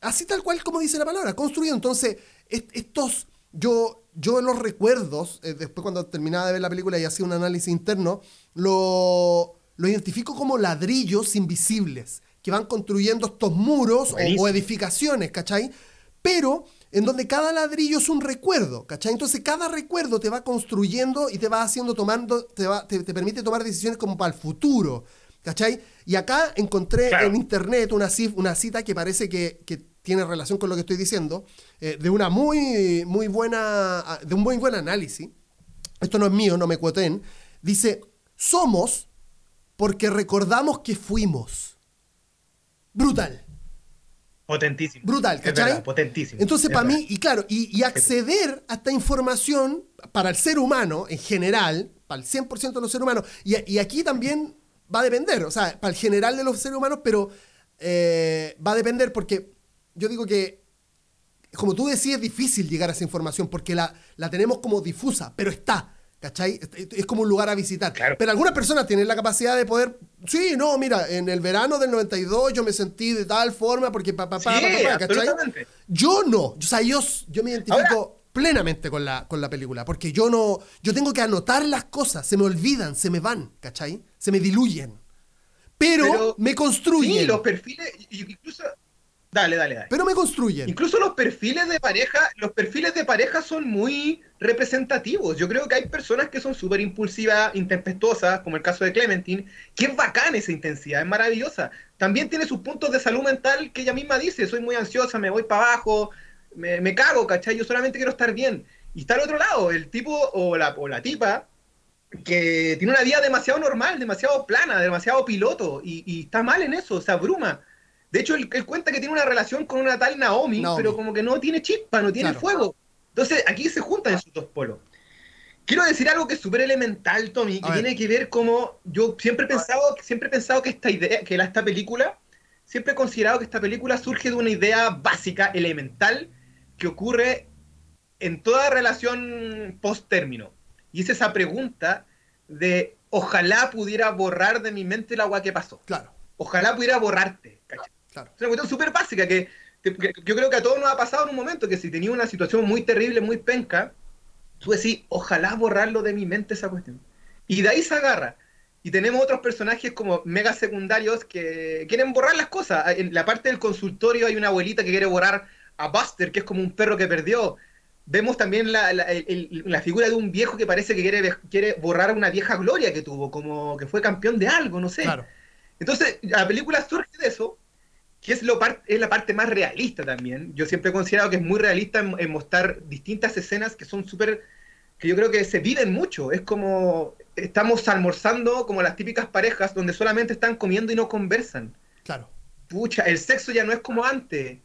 S1: así tal cual como dice la palabra, construido. Entonces, est- estos, yo, yo los recuerdos, eh, después cuando terminaba de ver la película y hacía un análisis interno, lo, lo identifico como ladrillos invisibles que van construyendo estos muros o, o edificaciones, ¿cachai? Pero en donde cada ladrillo es un recuerdo, ¿cachai? Entonces cada recuerdo te va construyendo y te va haciendo tomando, te, va- te, te permite tomar decisiones como para el futuro, ¿cachai? Y acá encontré
S2: Claro.
S1: en internet una, cita que parece que, que tiene relación con lo que estoy diciendo, eh, de una muy, muy buena, de un muy buen análisis. Esto no es mío, no me cuoten. Dice, somos porque recordamos que fuimos. Brutal.
S2: Potentísimo.
S1: Brutal, ¿cachai?
S2: verdad, potentísimo.
S1: Entonces,
S2: Es
S1: para mí, y claro, y, y acceder a esta información para el ser humano en general, para el 100% de los seres humanos, y, y aquí también va a depender, o sea, para el general de los seres humanos, pero eh, va a depender porque yo digo que, como tú decías, es difícil llegar a esa información porque la, la tenemos como difusa, pero está. ¿Cachai? Es- como un lugar a visitar.
S2: Claro.
S1: Pero algunas personas tienen la capacidad de poder. Sí, no, mira, en el verano del 92 yo me sentí de tal forma porque papá, papá,
S2: Sí,
S1: ¿cachai? Yo no, o sea, yo, yo me identifico plenamente con la, con la película, porque yo no, yo tengo que anotar las cosas, se me olvidan, se me van, ¿cachai? Se me diluyen. Pero,
S2: Pero-
S1: me construyen.
S2: Sí, los perfiles, incluso. Dale, dale, dale.
S1: Pero me construyen.
S2: Incluso los perfiles de pareja, los perfiles de pareja son muy representativos. Yo creo que hay personas que son súper impulsivas, intempestuosas, como el caso de Clementine, que es bacán esa intensidad, es maravillosa. También tiene sus puntos de salud mental que ella misma dice, soy muy ansiosa, me voy para abajo, me, me cago, ¿cachai? Yo solamente quiero estar bien. Y está al otro lado, el tipo o la, o la tipa que tiene una vida demasiado normal, demasiado plana, demasiado piloto, y, y está mal en eso, se abruma. De hecho, él, él cuenta que tiene una relación con una tal Naomi,
S1: Naomi.
S2: pero como que no tiene chispa, no tiene
S1: Claro.
S2: fuego. Entonces, aquí se juntan esos dos polos. Quiero decir algo que es súper elemental, Tommy, que tiene que ver como yo siempre he pensado, siempre he pensado que esta idea, que esta película, siempre he considerado que esta película surge de una idea básica, elemental, que ocurre en toda relación post-término. Y es esa pregunta de ojalá pudiera borrar de mi mente el agua que pasó.
S1: Claro,
S2: Ojalá pudiera borrarte. ¿cachai?
S1: Claro.
S2: Es una cuestión súper básica que, que- yo creo que a todos nos ha pasado en un momento que si tenía una situación muy terrible, muy penca, tú decís, ojalá borrarlo de mi mente esa cuestión. Y de ahí se agarra. Y tenemos otros personajes como mega secundarios que quieren borrar las cosas. En la parte del consultorio hay una abuelita que quiere borrar a Buster, que es como un perro que perdió. Vemos también la, la- el- la figura de un viejo que parece que quiere, quiere borrar a una vieja gloria que tuvo, como que fue campeón de algo, no sé.
S1: Claro.
S2: Entonces, la película surge de eso, que es, lo es la parte más realista también. Yo siempre he considerado que es muy realista en, en mostrar distintas escenas que son súper, que yo creo que se viven mucho. Es como, estamos almorzando como las típicas parejas donde solamente están comiendo y no conversan.
S1: Claro.
S2: Pucha, el sexo ya no es como antes.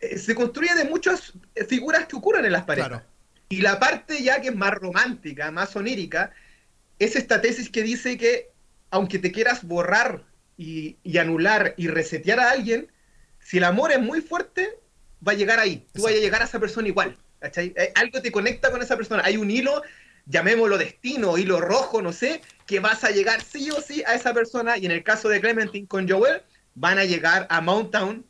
S2: Eh, se construye de muchas figuras que ocurren en las parejas.
S1: Claro.
S2: Y la parte ya que es más romántica, más onírica, es esta tesis que dice que aunque te quieras borrar y, y anular y resetear a alguien, si el amor es muy fuerte, va a llegar ahí. Tú vas a llegar a esa persona igual. ¿cachai? Eh, Algo te conecta con esa persona. Hay un hilo llamémoslo destino, hilo rojo, no sé, que vas a llegar sí o sí a esa persona. Y en el caso de Clementine con Joel, van a llegar a Mount Town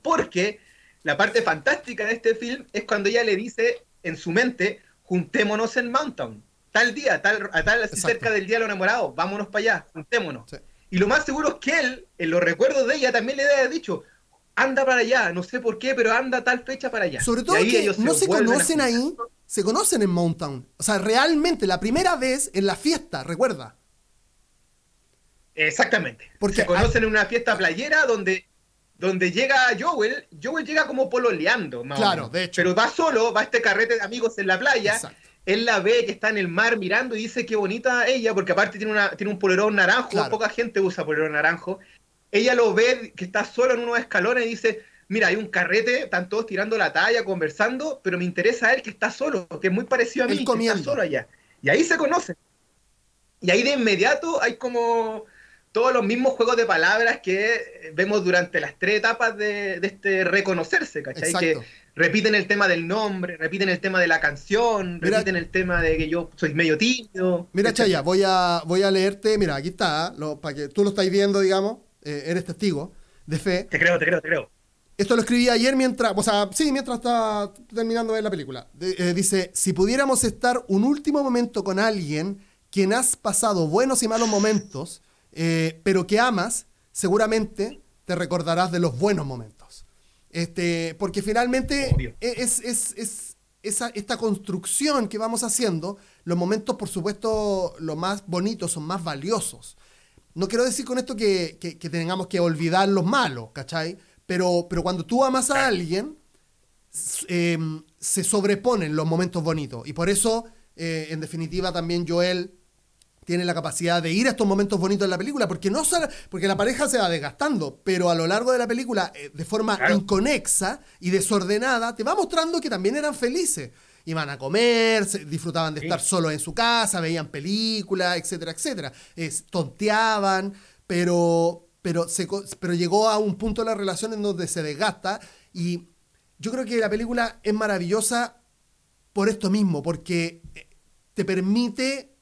S2: porque la parte fantástica de este film es cuando ella le dice en su mente, juntémonos en Mount Town. Tal día, tal, a tal así cerca del día de los enamorados, vámonos para allá, juntémonos.
S1: Sí.
S2: Y lo más seguro es que él, en los recuerdos de ella, también le haya dicho, anda para allá, no sé por qué, pero anda tal fecha para allá.
S1: Sobre todo que
S2: ellos
S1: no se conocen ahí, se conocen en Mount Town. O sea, realmente, la primera vez en la fiesta, recuerda.
S2: Exactamente.
S1: Porque
S2: se conocen en una fiesta playera donde, donde llega Joel, Joel llega como pololeando, más o
S1: Claro,
S2: menos.
S1: de hecho.
S2: Pero va solo, va a este carrete de amigos en la playa.
S1: Exacto.
S2: Él la ve que está en el mar mirando y dice qué bonita ella, porque aparte tiene, una, tiene un polerón naranjo,
S1: Claro.
S2: poca gente usa polerón naranjo. Ella lo ve que está solo en unos escalones y dice, mira, hay un carrete, están todos tirando la talla, conversando, pero me interesa él que está solo, que es muy parecido a mí, que está solo allá. Y ahí se conocen. Y ahí de inmediato hay como todos los mismos juegos de palabras que vemos durante las tres etapas de, de este reconocerse, ¿cachai?
S1: Exacto.
S2: Que repiten el tema del nombre, repiten el tema de la canción,
S1: Mira-
S2: repiten el tema de que yo soy medio tímido.
S1: Mira,
S2: etcétera.
S1: Chaya, voy a, voy a leerte. Mira, aquí está, lo- para que tú lo estáis viendo, digamos, eh, eres testigo de fe.
S2: Te creo, te creo, te creo.
S1: Esto lo escribí ayer mientras, o sea, sí, mientras estaba terminando de ver la película. De- eh, dice, si pudiéramos estar un último momento con alguien quien has pasado buenos y malos momentos, eh, pero que amas, seguramente te recordarás de los buenos momentos. Este, porque finalmente
S2: Obvio.
S1: es, es, es esa, esta construcción que vamos haciendo, los momentos, por supuesto, los más bonitos son más valiosos. No quiero decir con esto que, que- que tengamos que olvidar los malos, ¿cachai? Pero, pero cuando tú amas a alguien, eh, se sobreponen los momentos bonitos. Y por eso, eh, en definitiva, también Joel tiene la capacidad de ir a estos momentos bonitos en la película, porque no solo- porque la pareja se va desgastando, pero a lo largo de la película, eh, de forma
S2: Claro.
S1: inconexa y desordenada, te va mostrando que también eran felices. Iban a comer, se- disfrutaban de estar solos en su casa, veían películas, etcétera, etcétera. Es- tonteaban, pero, pero, se, pero llegó a un punto de la relación en donde se desgasta y yo creo que la película es maravillosa por esto mismo, porque eh, te permite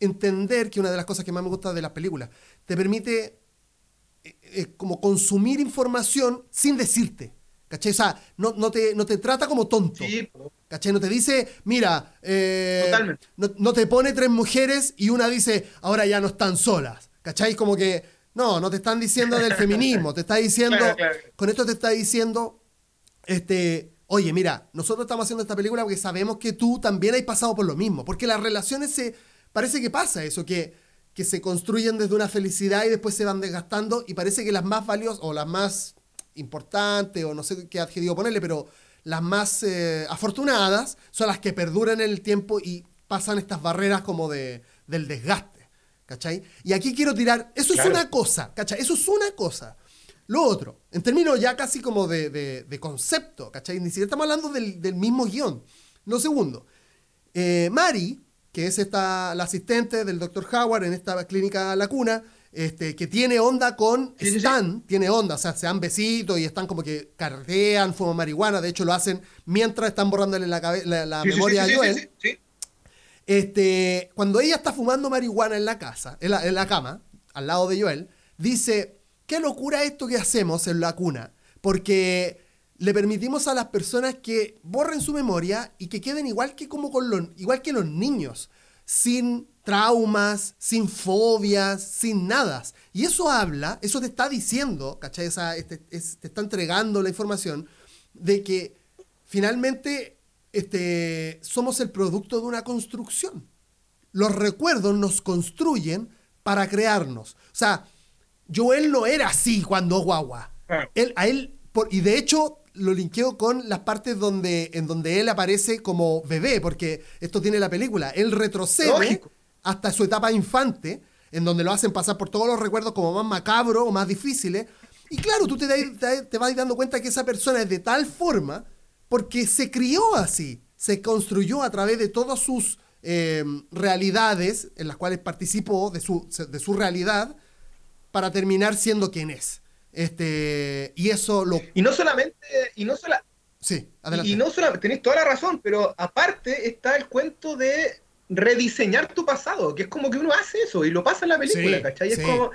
S1: entender que una de las cosas que más me gusta de las películas, te permite eh, eh, como consumir información sin decirte. ¿Cachai? O sea, no, no, te, no te trata como tonto.
S2: Sí.
S1: ¿Cachai? No te dice, mira, eh,
S2: Totalmente.
S1: no, no te pone tres mujeres y una dice, ahora ya no están solas. ¿Cachai? Como que, no, no te están diciendo del feminismo, te está diciendo,
S2: Claro, claro.
S1: con esto te está diciendo, este, oye, mira, nosotros estamos haciendo esta película porque sabemos que tú también has pasado por lo mismo, porque las relaciones se, parece que pasa eso, que, que se construyen desde una felicidad y después se van desgastando y parece que las más valiosas o las más importantes o no sé qué adjetivo ponerle, pero las más eh, afortunadas son las que perduran en el tiempo y pasan estas barreras como de, del desgaste, ¿cachai? Y aquí quiero tirar, eso
S2: Claro.
S1: es una cosa, ¿cachai? Eso es una cosa. Lo otro, en términos ya casi como de, de- de concepto, ¿cachai? Ni siquiera estamos hablando del, del mismo guion. Lo segundo, eh, Mari, que es esta, la asistente del Dr. Howard en esta clínica La Cuna, este, que tiene onda con
S2: Sí.
S1: Stan, tiene onda, o sea, se dan besitos y están como que carretean, fuman marihuana, de hecho lo hacen mientras están borrándole la, la, la
S2: Sí, sí,
S1: memoria a Joel. Este, cuando ella está fumando marihuana en la casa, en la, en la cama, al lado de Joel, dice, qué locura esto que hacemos en la cuna, porque le permitimos a las personas que borren su memoria y que queden igual que como con los, igual que los niños, sin traumas, sin fobias, sin nada. Y eso habla, eso te está diciendo, ¿cachai? Esa- este- es- te está entregando la información de que finalmente este, somos el producto de una construcción. Los recuerdos nos construyen para crearnos. O sea, Joel no era así cuando guagua. Él, a él, por- y de hecho lo linkeo con las partes donde, en donde él aparece como bebé, porque esto tiene la película. Él retrocede
S2: Lógico.
S1: Hasta su etapa infante, en donde lo hacen pasar por todos los recuerdos como más macabros o más difíciles. Y claro, tú te, te- te vas dando cuenta que esa persona es de tal forma porque se crió así, se construyó a través de todas sus eh, realidades en las cuales participó de su, de su realidad para terminar siendo quien es. Este, y eso lo...
S2: Y no solamente, y no sola,
S1: Sí, adelante.
S2: y no solamente, tenéis toda la razón, pero aparte está el cuento de rediseñar tu pasado, que es como que uno hace eso y lo pasa en la película,
S1: Sí,
S2: ¿cachai?
S1: sí.
S2: Es como...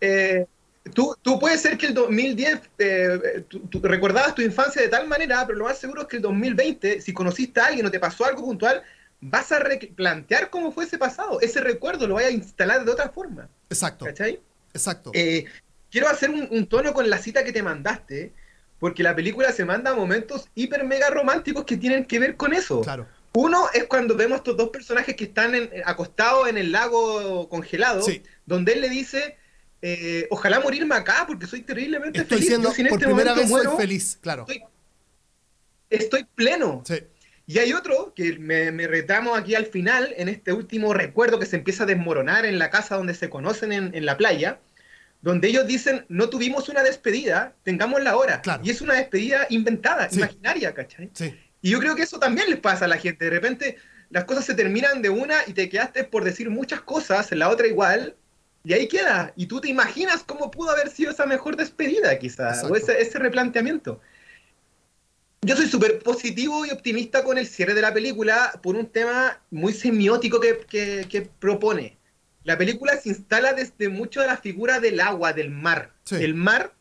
S2: eh, Tú, tú puedes ser que el 2010 eh, tú, tú recordabas tu infancia de tal manera, pero lo más seguro es que el 2020, si conociste a alguien o te pasó algo puntual, vas a replantear cómo fue ese pasado. Ese recuerdo lo vas a instalar de otra forma.
S1: Exacto,
S2: ¿Cachai?
S1: exacto.
S2: Eh, quiero hacer un, un tono con la cita que te mandaste, porque la película se manda a momentos hiper mega románticos que tienen que ver con eso.
S1: claro.
S2: Uno es cuando vemos estos dos personajes que están en- acostados en el lago congelado,
S1: Sí.
S2: donde él le dice, eh, ojalá morirme acá porque soy terriblemente
S1: Estoy
S2: feliz.
S1: siendo,
S2: Yo si
S1: por
S2: este
S1: primera
S2: momento
S1: vez
S2: muero,
S1: soy feliz, claro.
S2: estoy, estoy pleno.
S1: Sí,
S2: Y hay otro que me, me retamos aquí al final, en este último recuerdo que se empieza a desmoronar en la casa donde se conocen en, en la playa, donde ellos dicen, no tuvimos una despedida, tengámosla ahora.
S1: Claro.
S2: Y es una despedida inventada,
S1: Sí.
S2: imaginaria, ¿cachai?
S1: sí,
S2: Y yo creo que eso también les pasa a la gente. De repente las cosas se terminan de una y te quedaste por decir muchas cosas, la otra igual, y ahí queda. Y tú te imaginas cómo pudo haber sido esa mejor despedida, quizás, o ese, ese replanteamiento. Yo soy súper positivo y optimista con el cierre de la película por un tema muy semiótico que, que- que propone. La película se instala desde mucho de la figura del agua, del mar.
S1: Sí.
S2: El mar,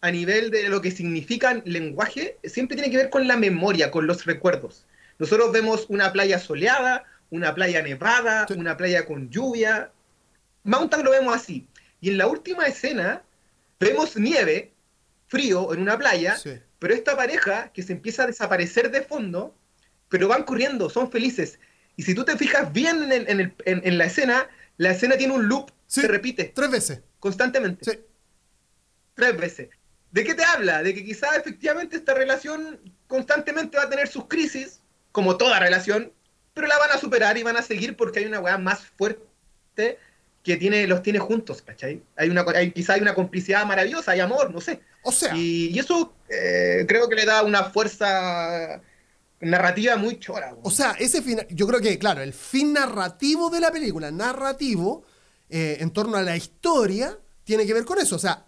S2: a nivel de lo que significa lenguaje, siempre tiene que ver con la memoria, con los recuerdos. Nosotros vemos una playa soleada, una playa nevada,
S1: Sí.
S2: una playa con lluvia. Mountain lo vemos así. Y en la última escena vemos nieve, frío en una playa,
S1: sí.
S2: pero esta pareja que se empieza a desaparecer de fondo, pero van corriendo, son felices. Y si tú te fijas bien en, el- en el- en- en la escena, la escena tiene un loop,
S1: Sí.
S2: se repite
S1: Tres veces.
S2: constantemente,
S1: Sí,
S2: tres veces. ¿De qué te habla? De que quizás efectivamente esta relación constantemente va a tener sus crisis, como toda relación, pero la van a superar y van a seguir porque hay una weá más fuerte que tiene, los tiene juntos, ¿cachai? Hay una, hay, quizá hay una complicidad maravillosa, hay amor, no sé.
S1: o sea,
S2: Y, y eso eh, creo que le da una fuerza narrativa muy chora. weón.
S1: o sea, ese final, yo creo que, claro, el fin narrativo de la película, narrativo, eh, en torno a la historia, tiene que ver con eso. O sea,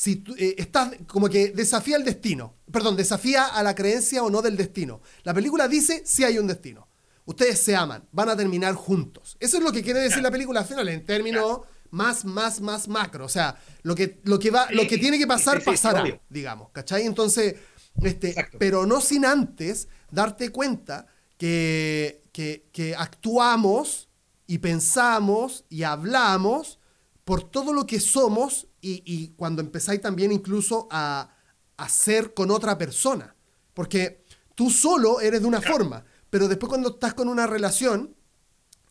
S1: si tú, eh, estás como que desafía el destino, perdón, desafía a la creencia o no del destino. La película dice si hay un destino. Ustedes se aman, van a terminar juntos. Eso es lo que quiere decir la película al final, en términos más, más, más macro. O sea, lo que, lo que va, lo que tiene que pasar,
S2: sí,
S1: pasará, digamos, ¿cachai? Entonces, este,
S2: Exacto.
S1: pero no sin antes darte cuenta que, que, que actuamos y pensamos y hablamos por todo lo que somos y, y cuando empezáis también incluso a, a ser con otra persona. Porque tú solo eres de una forma, pero después cuando estás con una relación,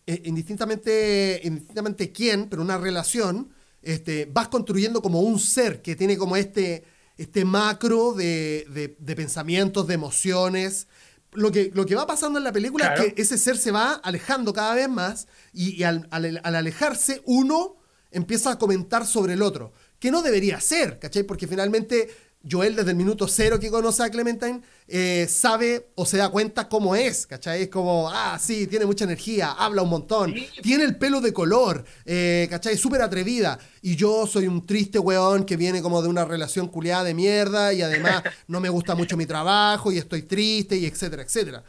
S1: eh, indistintamente, indistintamente quién, pero una relación, este, vas construyendo como un ser que tiene como este, este macro de, de- de pensamientos, de emociones. Lo que, lo que va pasando en la película
S2: Claro.
S1: es que ese ser se va alejando cada vez más y, y al, al- al alejarse uno empieza a comentar sobre el otro, que no debería ser, ¿cachai? Porque finalmente Joel desde el minuto cero que conoce a Clementine eh, sabe o se da cuenta cómo es, ¿cachai? Es como, ah, sí, tiene mucha energía, habla un montón,
S2: Sí.
S1: tiene el pelo de color, eh, ¿cachai? Súper atrevida. Y yo soy un triste weón que viene como de una relación culiada de mierda y además no me gusta mucho mi trabajo y estoy triste y etcétera, etcétera.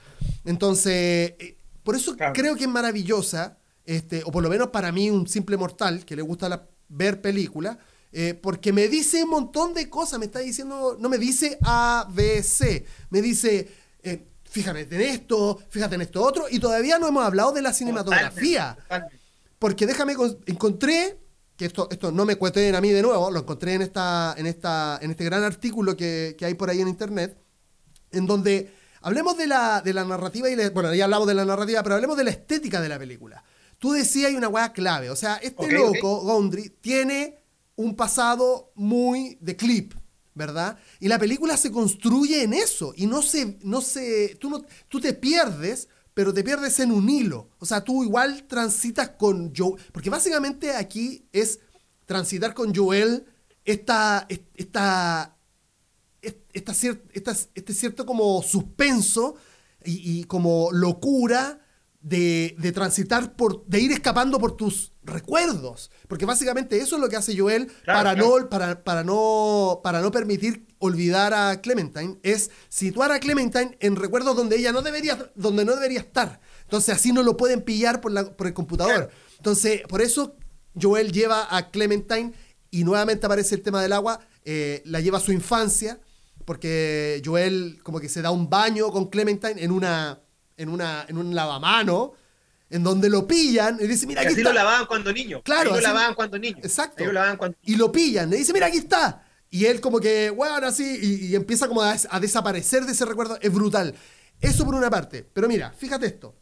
S1: Entonces, eh, por eso
S2: Claro.
S1: creo que es maravillosa, este, o por lo menos para mí, un simple mortal que le gusta la- ver películas, eh, porque me dice un montón de cosas, me está diciendo, no me dice A, B, C, me dice, eh, fíjate en esto, fíjate en esto otro, y todavía no hemos hablado de la cinematografía. Porque déjame, con- encontré, que esto, esto no me cuenten a mí de nuevo, lo encontré en, esta, en, esta, en este gran artículo que, que hay por ahí en internet, en donde hablemos de la, de la narrativa, y la- bueno, ya hablamos de la narrativa, pero hablemos de la estética de la película. Tú decías hay una weá clave, o sea, este loco, Gondry, tiene un pasado muy de clip, ¿verdad? Y la película se construye en eso, y no se, no se, tú, no, tú te pierdes, pero te pierdes en un hilo. O sea, tú igual transitas con Joel, porque básicamente aquí es transitar con Joel esta, esta, esta, esta- este cierto como suspenso y, y como locura de, de transitar por, de ir escapando por tus recuerdos. Porque básicamente eso es lo que hace Joel
S2: Claro,
S1: para,
S2: claro.
S1: No, para, para, no, para no permitir olvidar a Clementine, es situar a Clementine en recuerdos donde ella no debería, donde no debería estar. Entonces así no lo pueden pillar por, la- por el computador.
S2: Claro.
S1: Entonces, por eso Joel lleva a Clementine y nuevamente aparece el tema del agua, eh, la lleva a su infancia, porque Joel como que se da un baño con Clementine en una en una en un lavamano en donde lo pillan y dice, mira,
S2: Y
S1: aquí
S2: así
S1: está.
S2: lo lavaban cuando niño.
S1: Claro,
S2: lo lavaban cuando niño.
S1: Exacto.
S2: Lo lavaban cuando
S1: Y lo pillan, le dice, mira, aquí está. Y él como que, bueno, así, y, y empieza como a, a desaparecer de ese recuerdo. Es brutal. Eso por una parte. Pero mira, fíjate esto.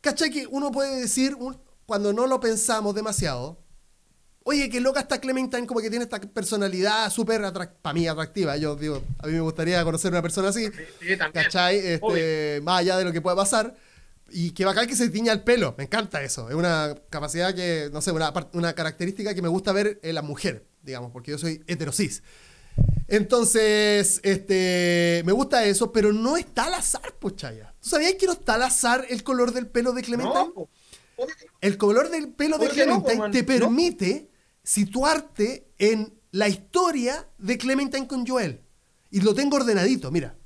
S1: ¿Cachai que uno puede decir, un- cuando no lo pensamos demasiado, oye, qué loca está Clementine, como que tiene esta personalidad súper, para mí, atractiva. Yo digo, a mí me gustaría conocer una persona así.
S2: Sí.
S1: ¿Cachai? Este, más allá de lo que pueda pasar. Y que bacán que se tiña el pelo. Me encanta eso. Es una capacidad que, no sé, una, característica que me gusta ver en la mujer, digamos, porque yo soy heterosis. Entonces, este, me gusta eso, pero no está al azar, pochaya. ¿Tú sabías que no está al azar el color del pelo de Clementine?
S2: No.
S1: El color del pelo de
S2: ¿Por qué no,
S1: Clementine te
S2: No.
S1: permite situarte en la historia de Clementine con Joel. Y lo tengo ordenadito, mira.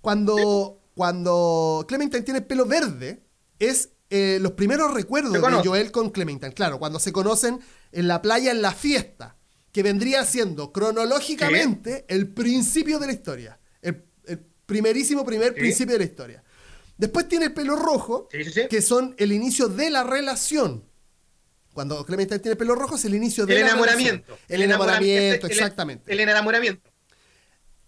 S1: Cuando, cuando Clementine tiene el pelo verde, es eh, los primeros recuerdos de. Joel con Clementine. Claro, cuando se conocen en la playa, en la fiesta, que vendría siendo cronológicamente el principio de la historia. El, el primerísimo primer
S2: Sí.
S1: principio de la historia. Después tiene el pelo rojo,
S2: Sí,
S1: que son el inicio de la relación. Cuando Clementine tiene pelo rojo es el inicio de
S2: El
S1: la
S2: enamoramiento.
S1: relación. El enamoramiento,
S2: el-
S1: exactamente.
S2: El enamoramiento.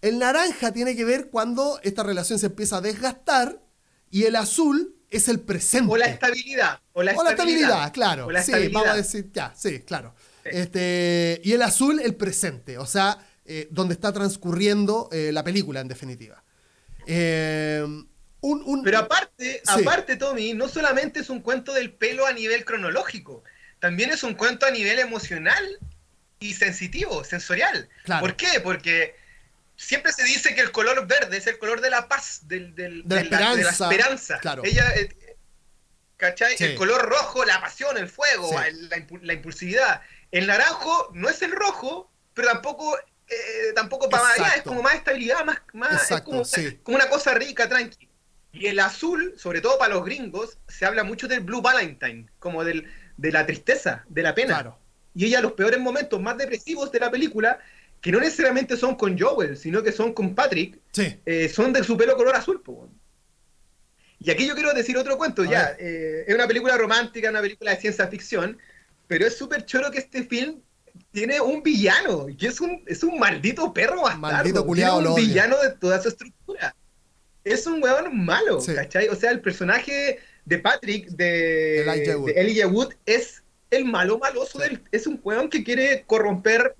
S1: El naranja tiene que ver cuando esta relación se empieza a desgastar y el azul es el presente.
S2: O la estabilidad. O la
S1: O la
S2: estabilidad,
S1: estabilidad, claro.
S2: O la
S1: sí,
S2: estabilidad.
S1: vamos a decir, ya, sí, claro.
S2: Sí.
S1: Este, y el azul, el presente, o sea, eh, donde está transcurriendo eh, la película, en definitiva. Eh, un, un-
S2: Pero aparte,
S1: Sí.
S2: aparte, Tommy, no solamente es un cuento del pelo a nivel cronológico, también es un cuento a nivel emocional y sensitivo, sensorial.
S1: Claro.
S2: ¿Por qué? Porque siempre se dice que el color verde es el color de la paz, del, del-
S1: De la
S2: de, la, de la
S1: esperanza, claro.
S2: Ella, eh, ¿cachai?
S1: Sí.
S2: El color rojo, la pasión, el fuego,
S1: Sí.
S2: la, impu- la impulsividad. El naranjo no es el rojo, pero tampoco, eh, tampoco para allá, es como más estabilidad, más, más es
S1: Exacto,
S2: como,
S1: sí.
S2: como una cosa rica, tranqui. Y el azul, sobre todo para los gringos, se habla mucho del Blue Valentine, como del, de la tristeza, de la pena.
S1: Claro.
S2: Y ella, los peores momentos más depresivos de la película, que no necesariamente son con Joel, sino que son con Patrick,
S1: Sí.
S2: eh, son de su pelo color azul. po. Y aquí yo quiero decir otro cuento,
S1: A
S2: ya. eh, es una película romántica, una película de ciencia ficción, pero es súper choro que este film tiene un villano, y que es un, es un maldito perro bastardo.
S1: Maldito culiao,
S2: un villano de toda su estructura. Es un weón malo,
S1: Sí.
S2: ¿cachai? O sea, el personaje de Patrick, de de Elijah Wood, es el malo maloso
S1: Sí.
S2: del... Es un weón que quiere corromper,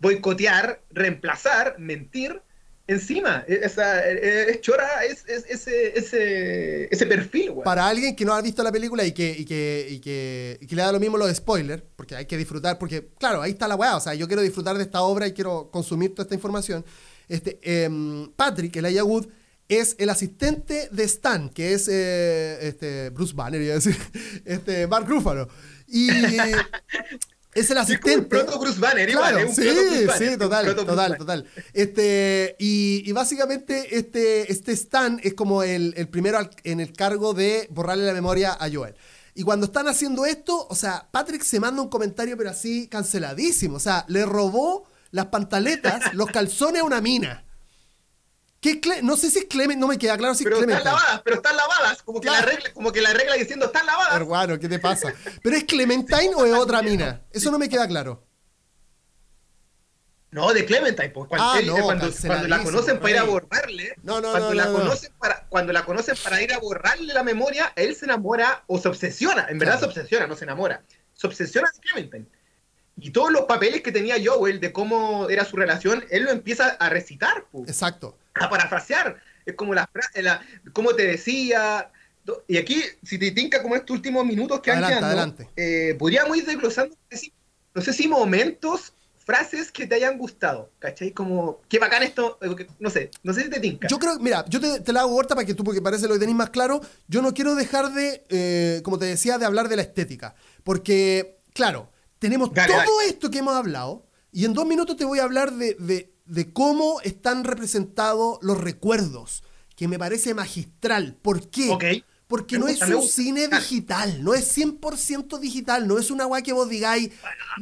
S2: boicotear, reemplazar, mentir encima. E- Esa, e- es chora es, es- ese, ese, ese perfil, weón.
S1: Para alguien que no ha visto la película y que, y que, y que, y que le da lo mismo los spoilers, porque hay que disfrutar, porque claro, ahí está la weá, o sea, yo quiero disfrutar de esta obra y quiero consumir toda esta información. Este, em, Patrick, el Wood, es el asistente de Stan, que es eh, este, Bruce Banner, iba a decir, este, Mark Ruffalo. Y es el
S2: Es como
S1: asistente.
S2: un proto Bruce Banner, igual,
S1: Claro,
S2: es un
S1: sí,
S2: proto Bruce Banner,
S1: sí,
S2: es un
S1: total,
S2: proto
S1: total, total. Este, y, y básicamente este, este Stan es como el, el primero al- en el cargo de borrarle la memoria a Joel. Y cuando están haciendo esto, o sea, Patrick se manda un comentario, pero así canceladísimo. O sea, le robó las pantaletas, los calzones a una mina. ¿Qué no sé si es Clement, no me queda claro si es
S2: Pero
S1: Clement.
S2: están lavadas, pero están lavadas, como que,
S1: Claro.
S2: la regla, como que la regla diciendo están lavadas.
S1: Hermano, ¿qué te pasa? ¿Pero es Clementine o es otra mina? Eso no me queda claro.
S2: No, de Clementine, pues cuando,
S1: Ah, no,
S2: cuando, la conocen para ir a borrarle,
S1: No, no,
S2: cuando,
S1: no,
S2: la
S1: no, no.
S2: conocen para, cuando la conocen para ir a borrarle la memoria, él se enamora o se obsesiona, en verdad
S1: Claro.
S2: se obsesiona, no se enamora, se obsesiona de Clementine. Y todos los papeles que tenía Joel de cómo era su relación, él lo empieza a recitar, pues,
S1: Exacto.
S2: A parafrasear. Es como la, fra- la cómo te decía. Y aquí, si te tinca como estos últimos minutos que han
S1: Adelante,
S2: quedando,
S1: adelante.
S2: eh, podríamos ir desglosando, no sé si- momentos, frases que te hayan gustado, ¿cachai? Como, qué bacán esto, eh, no sé, no sé si te tinca.
S1: Yo creo, mira, yo te, te la hago corta para que tú, porque parece lo que tenés más claro, yo no quiero dejar de, eh, como te decía, de hablar de la estética. Porque, claro, tenemos
S2: Dale,
S1: todo esto que hemos hablado, y en dos minutos te voy a hablar de, de- de cómo están representados los recuerdos, que me parece magistral. ¿Por qué?
S2: Ok.
S1: porque no es un cine digital, no es 100% digital, no es una weá que vos digáis,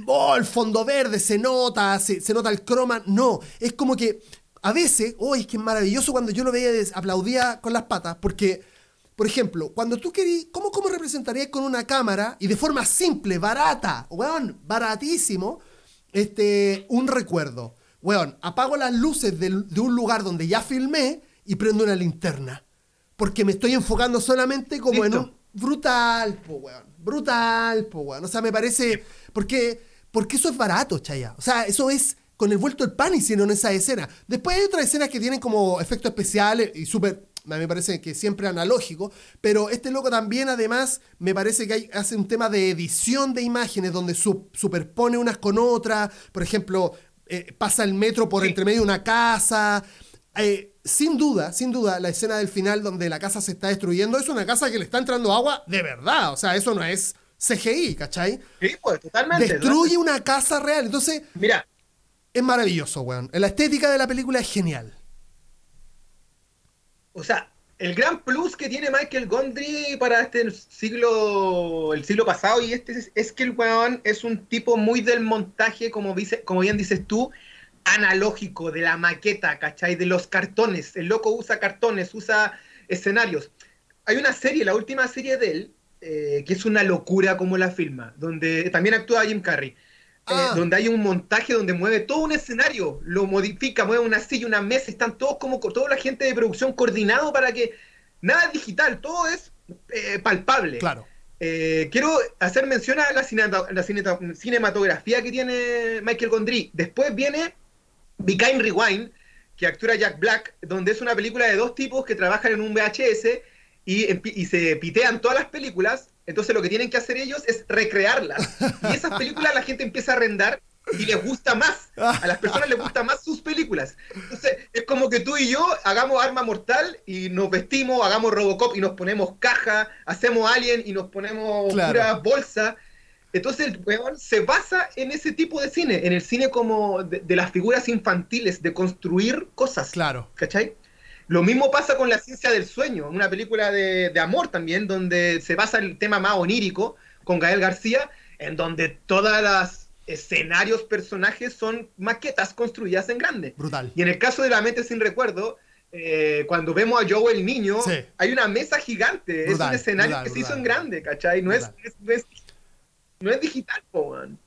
S1: oh, el fondo verde se nota, se, se nota el croma. No, es como que a veces, oh, es que es maravilloso cuando yo lo veía, aplaudía con las patas, porque, por ejemplo, cuando tú querís, ¿cómo, cómo representarías con una cámara y de forma simple, barata, weón, baratísimo, este, un recuerdo? Weón, apago las luces del- de un lugar donde ya filmé y prendo una linterna. Porque me estoy enfocando solamente como en un. Brutal, po, weón. Brutal, po, weón. O sea, me parece. Porque, porque eso es barato, chaya. O sea, eso es con el vuelto del pan hicieron esa escena. Después hay otras escenas que tienen como efectos especiales y súper. A mí me parece que siempre analógico, pero este loco también además me parece que hay- hace un tema de edición de imágenes donde su- superpone unas con otras, por ejemplo, eh, pasa el metro por
S2: Sí.
S1: entre medio de una casa, eh, sin duda, sin duda, la escena del final donde la casa se está destruyendo es una casa que le está entrando agua de verdad. O sea, eso no es CGI, ¿cachai?
S2: Sí, pues, totalmente.
S1: Destruye una casa real. Entonces,
S2: Mira,
S1: es maravilloso, weón. La estética de la película es genial.
S2: o sea, el gran plus que tiene Michael Gondry para este siglo, el siglo pasado y este es, que el weón es un tipo muy del montaje, como, dice, bien dices tú, analógico, de la maqueta, ¿cachai? De los cartones. El loco usa cartones, usa escenarios. Hay una serie, la última serie de él, eh, que es una locura como la filma, donde también actúa Jim Carrey. Eh,
S1: Ah.
S2: donde hay un montaje donde mueve todo un escenario, lo modifica, mueve una silla, una mesa, están todos como co- toda la gente de producción coordinado para que nada es digital, todo es eh, palpable.
S1: Claro.
S2: Eh, quiero hacer mención a la, cineta- la cineta- cinematografía que tiene Michael Gondry. Después viene Behind Rewind, que actúa Jack Black, donde es una película de dos tipos que trabajan en un VHS y, y se pitean todas las películas. Entonces lo que tienen que hacer ellos es recrearlas. Y esas películas la gente empieza a arrendar y les gusta más. A las personas les gustan más sus películas. Entonces es como que tú y yo hagamos Arma Mortal y nos vestimos, hagamos Robocop y nos ponemos caja, hacemos Alien y nos ponemos
S1: Claro.
S2: pura bolsa. Entonces el weón se basa en ese tipo de cine, en el cine como de, de las figuras infantiles, de construir cosas.
S1: Claro.
S2: ¿Cachai? Lo mismo pasa con La ciencia del sueño, una película de, de amor también, donde se basa el tema más onírico con Gael García, en donde todas las escenarios, personajes son maquetas construidas en grande.
S1: Brutal.
S2: Y en el caso de La mente sin recuerdo, eh, cuando vemos a Joe el niño,
S1: Sí.
S2: hay una mesa gigante,
S1: Brutal,
S2: es un escenario
S1: brutal,
S2: que se hizo en grande, ¿cachai? No es, no es, no es digital, po, man.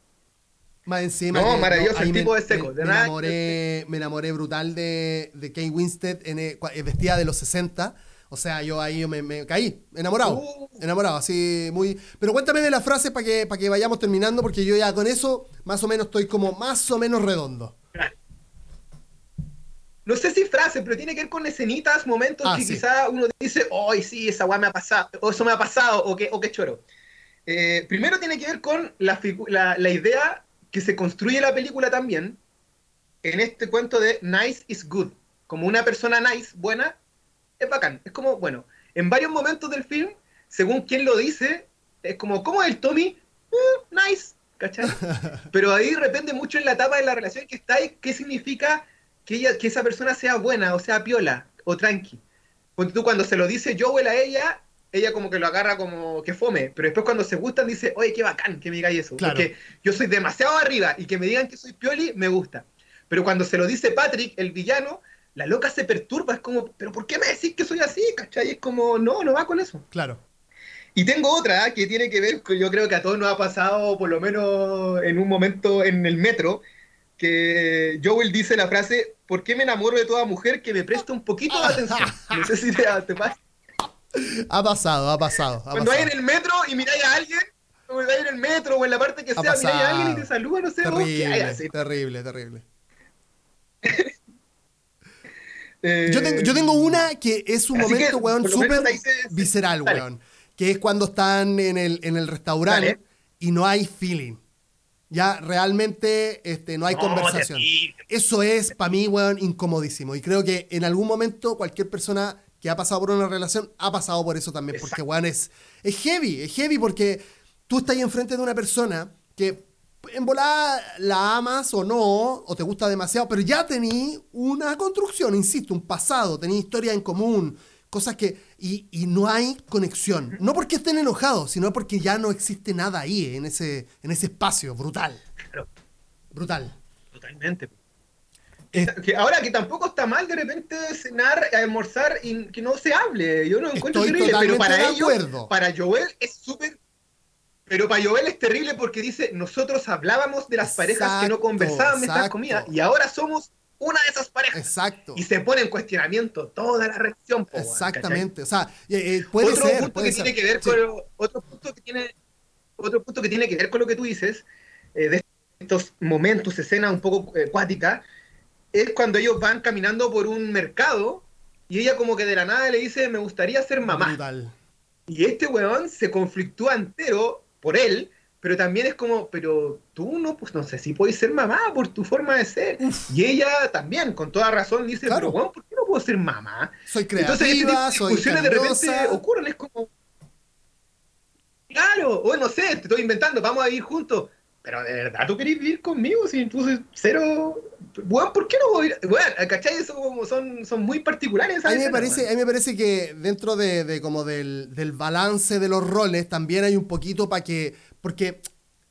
S1: Más encima.
S2: No,
S1: que-
S2: maravilloso,
S1: ahí
S2: el
S1: me-
S2: tipo de seco,
S1: Me,
S2: de
S1: me
S2: nada-
S1: enamoré, me enamoré brutal de, de Kate Winstead en, eh, eh, vestida de los 60. O sea, yo ahí me, me caí, enamorado.
S2: Uh.
S1: Enamorado, así muy. Pero cuéntame de la frase para que, para que vayamos terminando, porque yo ya con eso más o menos estoy como más o menos redondo.
S2: No sé si frase, pero tiene que ver con escenitas, momentos
S1: Ah,
S2: que
S1: sí.
S2: quizá uno dice, ¡ay, sí, esa weá me ha pasado! O eso me ha pasado, o qué, o qué choro. Eh, primero tiene que ver con la, la, la idea que se construye la película también en este cuento de nice is good. Como una persona nice, buena, es bacán. Es como, bueno, en varios momentos del film, según quien lo dice, es como, ¿cómo es el Tommy? "Mm, nice, ¿cachai? Pero ahí depende mucho en la etapa de la relación que está y qué significa que, ella, que esa persona sea buena, o sea piola, o tranqui. Porque tú cuando se lo dice Joel a ella, ella como que lo agarra como que fome, pero después cuando se gustan dice, oye, qué bacán que me digáis eso,
S1: Claro.
S2: porque yo soy demasiado arriba y que me digan que soy pioli, me gusta. Pero cuando se lo dice Patrick, el villano, la loca se perturba, es como, pero ¿por qué me decís que soy así? ¿Cachai? Es como, no, no va con eso.
S1: Claro.
S2: Y tengo otra ¿eh? que tiene que ver con, yo creo que a todos nos ha pasado, por lo menos en un momento en el metro, que Joel dice la frase, ¿por qué me enamoro de toda mujer que me presta un poquito de atención? No sé si te, te pasa.
S1: Ha pasado, ha pasado. ha
S2: Cuando hay en el metro y miráis a alguien, o vais en el metro o en la parte que
S1: Ha
S2: sea, miráis a alguien y te saluda, no sé, vos, ¿qué hay
S1: Terrible,
S2: así?
S1: terrible, terrible.
S2: Eh,
S1: Yo tengo, yo tengo una que es un momento,
S2: que,
S1: weón, súper visceral,
S2: dale.
S1: weón. Que es cuando están en el, en el restaurante
S2: Dale.
S1: y no hay feeling. Ya realmente este, no hay
S2: No,
S1: conversación.
S2: terrible.
S1: Eso es, para mí, weón, incomodísimo. Y creo que en algún momento cualquier persona que ha pasado por una relación ha pasado por eso también. Porque, weón, es, es heavy. Es heavy porque tú estás ahí enfrente de una persona que en volada la amas o no, o te gusta demasiado, pero ya tení una construcción, insisto, un pasado, tení historia en común, Cosas que. Y, y no hay conexión. No porque estén enojados, sino porque ya no existe nada ahí, en ese, en ese espacio. Brutal.
S2: Claro.
S1: Brutal.
S2: Totalmente. Que ahora que tampoco está mal de repente cenar, almorzar y que no se hable. Yo no encuentro
S1: Estoy
S2: terrible, pero para ellos, para Joel es súper. Pero para Joel es terrible porque dice, nosotros hablábamos de las parejas que no
S1: Exacto,
S2: conversaban mientras
S1: exacto.
S2: comían y ahora somos una de esas parejas.
S1: Exacto.
S2: Y se pone en cuestionamiento toda la relación. po,
S1: Exactamente. O sea, eh,
S2: ¿cachai?
S1: puede
S2: otro
S1: ser.
S2: punto
S1: puede
S2: que
S1: ser.
S2: tiene que ver
S1: Sí.
S2: con lo- otro punto que tiene otro punto que tiene que ver con lo que tú dices eh, de estos momentos escenas un poco eh, cuáticas es cuando ellos van caminando por un mercado y ella como que de la nada le dice me gustaría ser mamá
S1: Brutal.
S2: y este weón se conflictúa entero por él pero también es como pero tú no pues no sé si podés ser mamá por tu forma de ser
S1: Uf.
S2: y ella también con toda razón dice
S1: Claro.
S2: pero weón ¿por qué no puedo ser mamá?
S1: Soy
S2: Entonces, este
S1: creativa, soy
S2: discusiones de repente ocurren, es como. Claro, o no sé, te estoy inventando, vamos a vivir juntos. Pero de verdad, ¿tú querés vivir conmigo? Si entonces cero. Bueno, ¿por qué no voy a ir? Bueno, ¿cachai? Eso como son, son muy particulares.
S1: A mí, me parece, a
S2: weón.
S1: mí me parece que dentro de, de como del, del balance de los roles también hay un poquito para que. Porque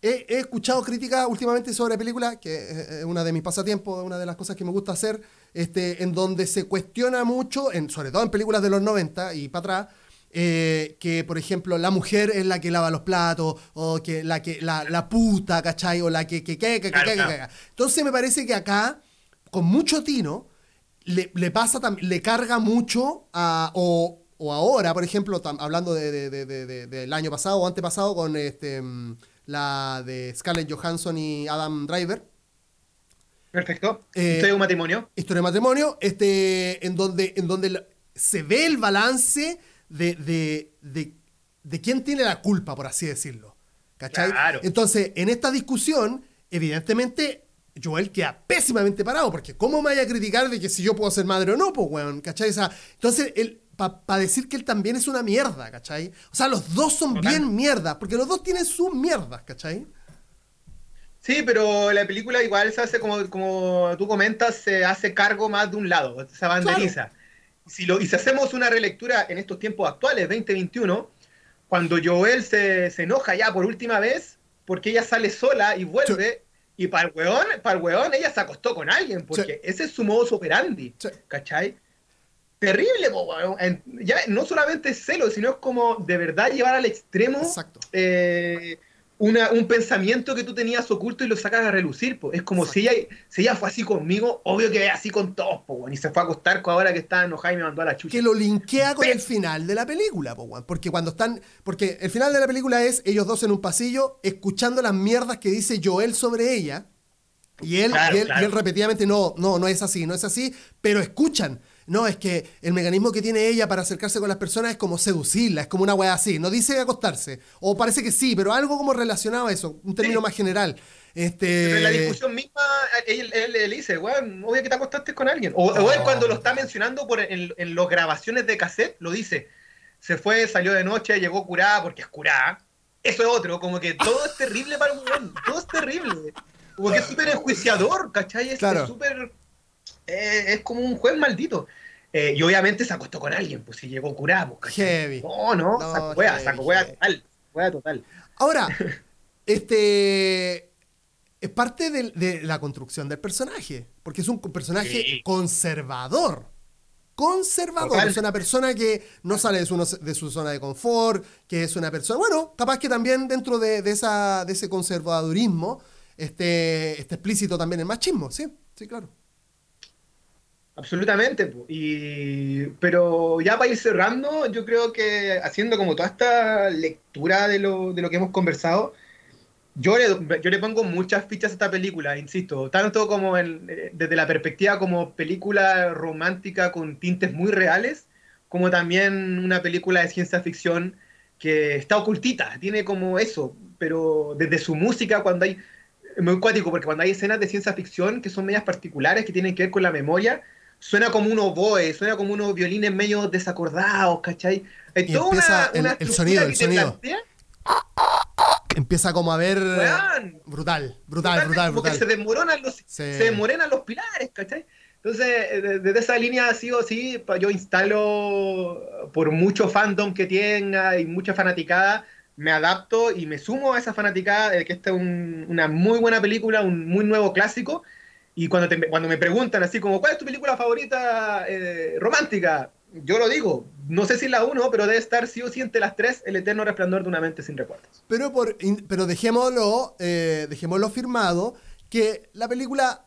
S1: he, he escuchado críticas últimamente sobre películas, que es es una de mis pasatiempos, una de las cosas que me gusta hacer, este, en donde se cuestiona mucho, en, sobre todo en películas de los 90 y para atrás, eh, que por ejemplo la mujer es la que lava los platos, o que la que la, la puta, ¿cachai? O la que que que que que,
S2: Claro,
S1: que- que-
S2: claro.
S1: que. Entonces me parece que acá, con mucho tino, le, le pasa le carga mucho a, o, o ahora, por ejemplo, tam- hablando de, de- de- de- de- del año pasado o antepasado con este mm, la de Scarlett Johansson y Adam Driver,
S2: Perfecto.
S1: Eh,
S2: Historia de un matrimonio.
S1: Historia de matrimonio, este, en donde, en donde se ve el balance de, de, de, de quién tiene la culpa, por así decirlo. ¿Cachai?
S2: Claro.
S1: Entonces, en esta discusión, evidentemente, Joel queda pésimamente parado, porque ¿cómo me vaya a criticar de que si yo puedo ser madre o no, pues, weón? ¿Cachai? O sea, entonces, él, para decir que él también es una mierda, ¿cachai? O sea, los dos son
S2: Total.
S1: bien mierdas, porque los dos tienen sus mierdas, ¿cachai?
S2: Sí, pero la película igual se hace, como, como tú comentas, se hace cargo más de un lado, se banderiza. Si lo, y si hacemos una relectura en estos tiempos actuales, 2021, cuando Joel se, se enoja ya por última vez, porque ella sale sola y vuelve, y para el weón, para el weón ella se acostó con alguien, porque ese es su modus operandi,
S1: Sí.
S2: ¿cachai? Terrible, po, weón. Ya no solamente es celo, sino es como de verdad llevar al extremo
S1: Exacto.
S2: eh, una- un pensamiento que tú tenías oculto y lo sacas a relucir. po. Es como si ella, si ella fue así conmigo, obvio que es así con todos, po, y se fue a acostar con ahora que está enojada y me mandó a la chucha.
S1: que lo linkea con el final de la película, po, porque cuando están, porque el final de la película es ellos dos en un pasillo escuchando las mierdas que dice Joel sobre ella y él,
S2: Claro,
S1: y él,
S2: claro.
S1: y él repetidamente no, no, no es así, no es así, pero escuchan. No, es que el mecanismo que tiene ella para acercarse con las personas es como seducirla, es como una weá así. No dice acostarse. O parece que sí, pero algo como relacionado a eso, un término
S2: Sí.
S1: más general. Este,
S2: Pero en la discusión misma, él, él le dice, weón, obvio que te acostaste con alguien. O, o él cuando lo está mencionando por en, en las grabaciones de cassette, lo dice. Se fue, salió de noche, llegó curada porque es curada. Eso es otro, como que todo es terrible para un weón, todo es terrible. Como que es súper enjuiciador, ¿cachai? Es
S1: Claro.
S2: es súper... eh, es como un juez maldito. Eh, y obviamente se acostó con alguien, pues si llegó curada, pues.
S1: Heavy.
S2: No, no,
S1: No,
S2: saco
S1: heavy,
S2: saco
S1: heavy.
S2: total, wea total.
S1: Ahora, este es parte de, la construcción del personaje, porque es un personaje
S2: Sí.
S1: conservador. Conservador,
S2: Total.
S1: es una persona que no sale de su, de su zona de confort, que es una persona, bueno, capaz que también dentro de, de esa, de ese conservadurismo esté, esté explícito también el machismo, sí, sí, claro.
S2: Absolutamente, y pero ya para ir cerrando, yo creo que haciendo como toda esta lectura de lo, de lo que hemos conversado, yo le, yo le pongo muchas fichas a esta película, insisto, tanto como en- eh, desde la perspectiva como película romántica con tintes muy reales, como también una película de ciencia ficción que está ocultita, tiene como eso, pero desde su música cuando hay, es muy cuático, porque cuando hay escenas de ciencia ficción que son medias particulares, que tienen que ver con la memoria, suena como un oboe, suena como unos violines medio desacordados, ¿cachai? Hay
S1: Y
S2: toda
S1: empieza
S2: una,
S1: el-
S2: una
S1: el
S2: estructura
S1: sonido, el sonido.
S2: plantea,
S1: Empieza como a ver...
S2: weón,
S1: Brutal, brutal, brutal,
S2: que se
S1: brutal.
S2: desmoronan los,
S1: Sí.
S2: se desmorenan los pilares, ¿cachai? Entonces, eh, desde esa línea sí o sí, yo instalo por mucho fandom que tenga y mucha fanaticada, me adapto y me sumo a esa fanaticada de que esta es un- una muy buena película, un muy nuevo clásico. Y cuando, cuando me preguntan así como, ¿cuál es tu película favorita eh, romántica? Yo lo digo, no sé si la uno, pero debe estar sí o sí entre las tres, El eterno resplandor de una mente sin recuerdos.
S1: Pero, por, pero dejémoslo, eh, dejémoslo firmado que la película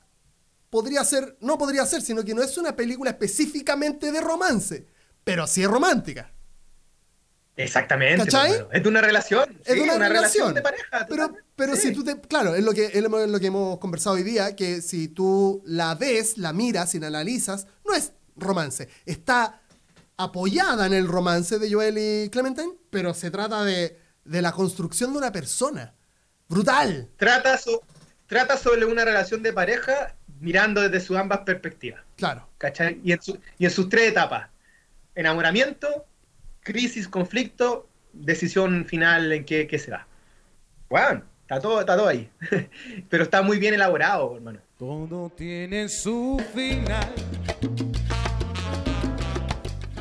S1: podría ser, no podría ser, sino que no es una película específicamente de romance, pero sí es romántica.
S2: Exactamente.
S1: ¿Cachai?
S2: hermano. Es de una relación.
S1: Es
S2: sí,
S1: de una, relación.
S2: de pareja.
S1: Pero, pero
S2: Sí.
S1: si tú te. Claro, es lo, que, es lo que hemos conversado hoy día, que si tú la ves, la miras y la analizas, no es romance. Está apoyada en el romance de Joel y Clementine, pero se trata de, de la construcción de una persona. Brutal.
S2: trata, so- trata sobre una relación de pareja mirando desde sus ambas perspectivas.
S1: Claro.
S2: ¿Cachai? Y en, su- y en sus tres etapas. Enamoramiento, crisis, conflicto, decisión final en qué, qué se da. Bueno, está todo, está todo ahí. Pero está muy bien elaborado, hermano.
S5: Todo tiene su final.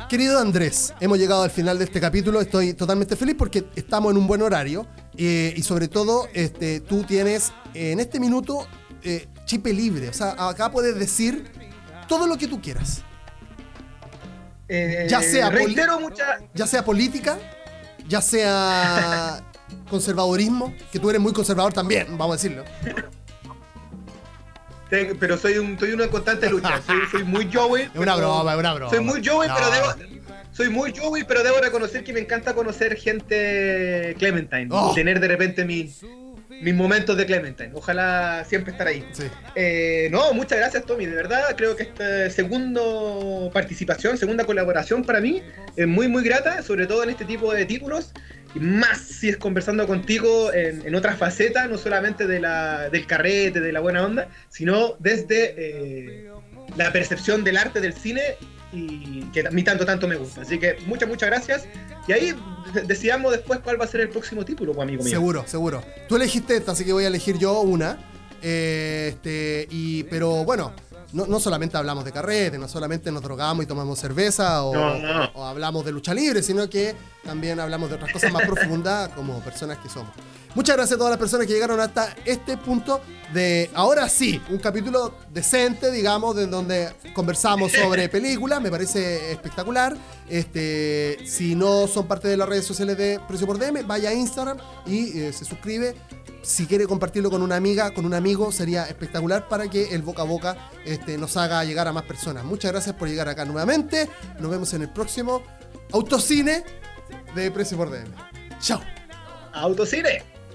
S1: Querido Andrés, hemos llegado al final de este capítulo. Estoy totalmente feliz porque estamos en un buen horario. eh, y sobre todo, este, tú tienes eh, en este minuto eh, chip libre. O sea, acá puedes decir todo lo que tú quieras.
S2: Eh,
S1: Ya sea poli-
S2: reitero mucha,
S1: Ya sea política, ya sea conservadorismo, que tú eres muy conservador también, vamos a decirlo.
S2: pero soy un, soy una constante lucha. Soy, soy muy Joey.
S1: Es una broma, es una broma.
S2: Soy muy Joey,
S1: No.
S2: pero debo. Soy muy Joey, pero debo reconocer que me encanta conocer gente Clementine.
S1: Oh.
S2: Y tener de repente mi- mis momentos de Clementine. Ojalá siempre estar ahí.
S1: Sí.
S2: Eh, no, muchas gracias, Tommy. De verdad, creo que esta segunda participación, segunda colaboración para mí es muy, muy grata, sobre todo en este tipo de títulos. Y más si es conversando contigo en, en otras facetas, no solamente de la, del carrete, de la buena onda, sino desde eh, la percepción del arte del cine y que a mí tanto, tanto me gusta. Así que muchas, muchas gracias. Y ahí de- decidamos después cuál va a ser el próximo título, pues, amigo mío.
S1: Seguro, seguro. Tú elegiste esta, así que voy a elegir yo una. Eh, este, y, pero bueno, no, no solamente hablamos de carrete, no solamente nos drogamos y tomamos cerveza o,
S2: No, no.
S1: o hablamos de lucha libre, sino que también hablamos de otras cosas más profundas como personas que somos. Muchas gracias a todas las personas que llegaron hasta este punto de, ahora sí, un capítulo decente, digamos, de donde conversamos sobre películas, me parece espectacular. Este, si no son parte de las redes sociales de Precio por DM, vaya a Instagram y eh, se suscribe. Si quiere compartirlo con una amiga, con un amigo, sería espectacular para que el boca a boca este, nos haga llegar a más personas. Muchas gracias por llegar acá nuevamente. Nos vemos en el próximo Autocine de Precio por DM. Chao.
S2: Autocine.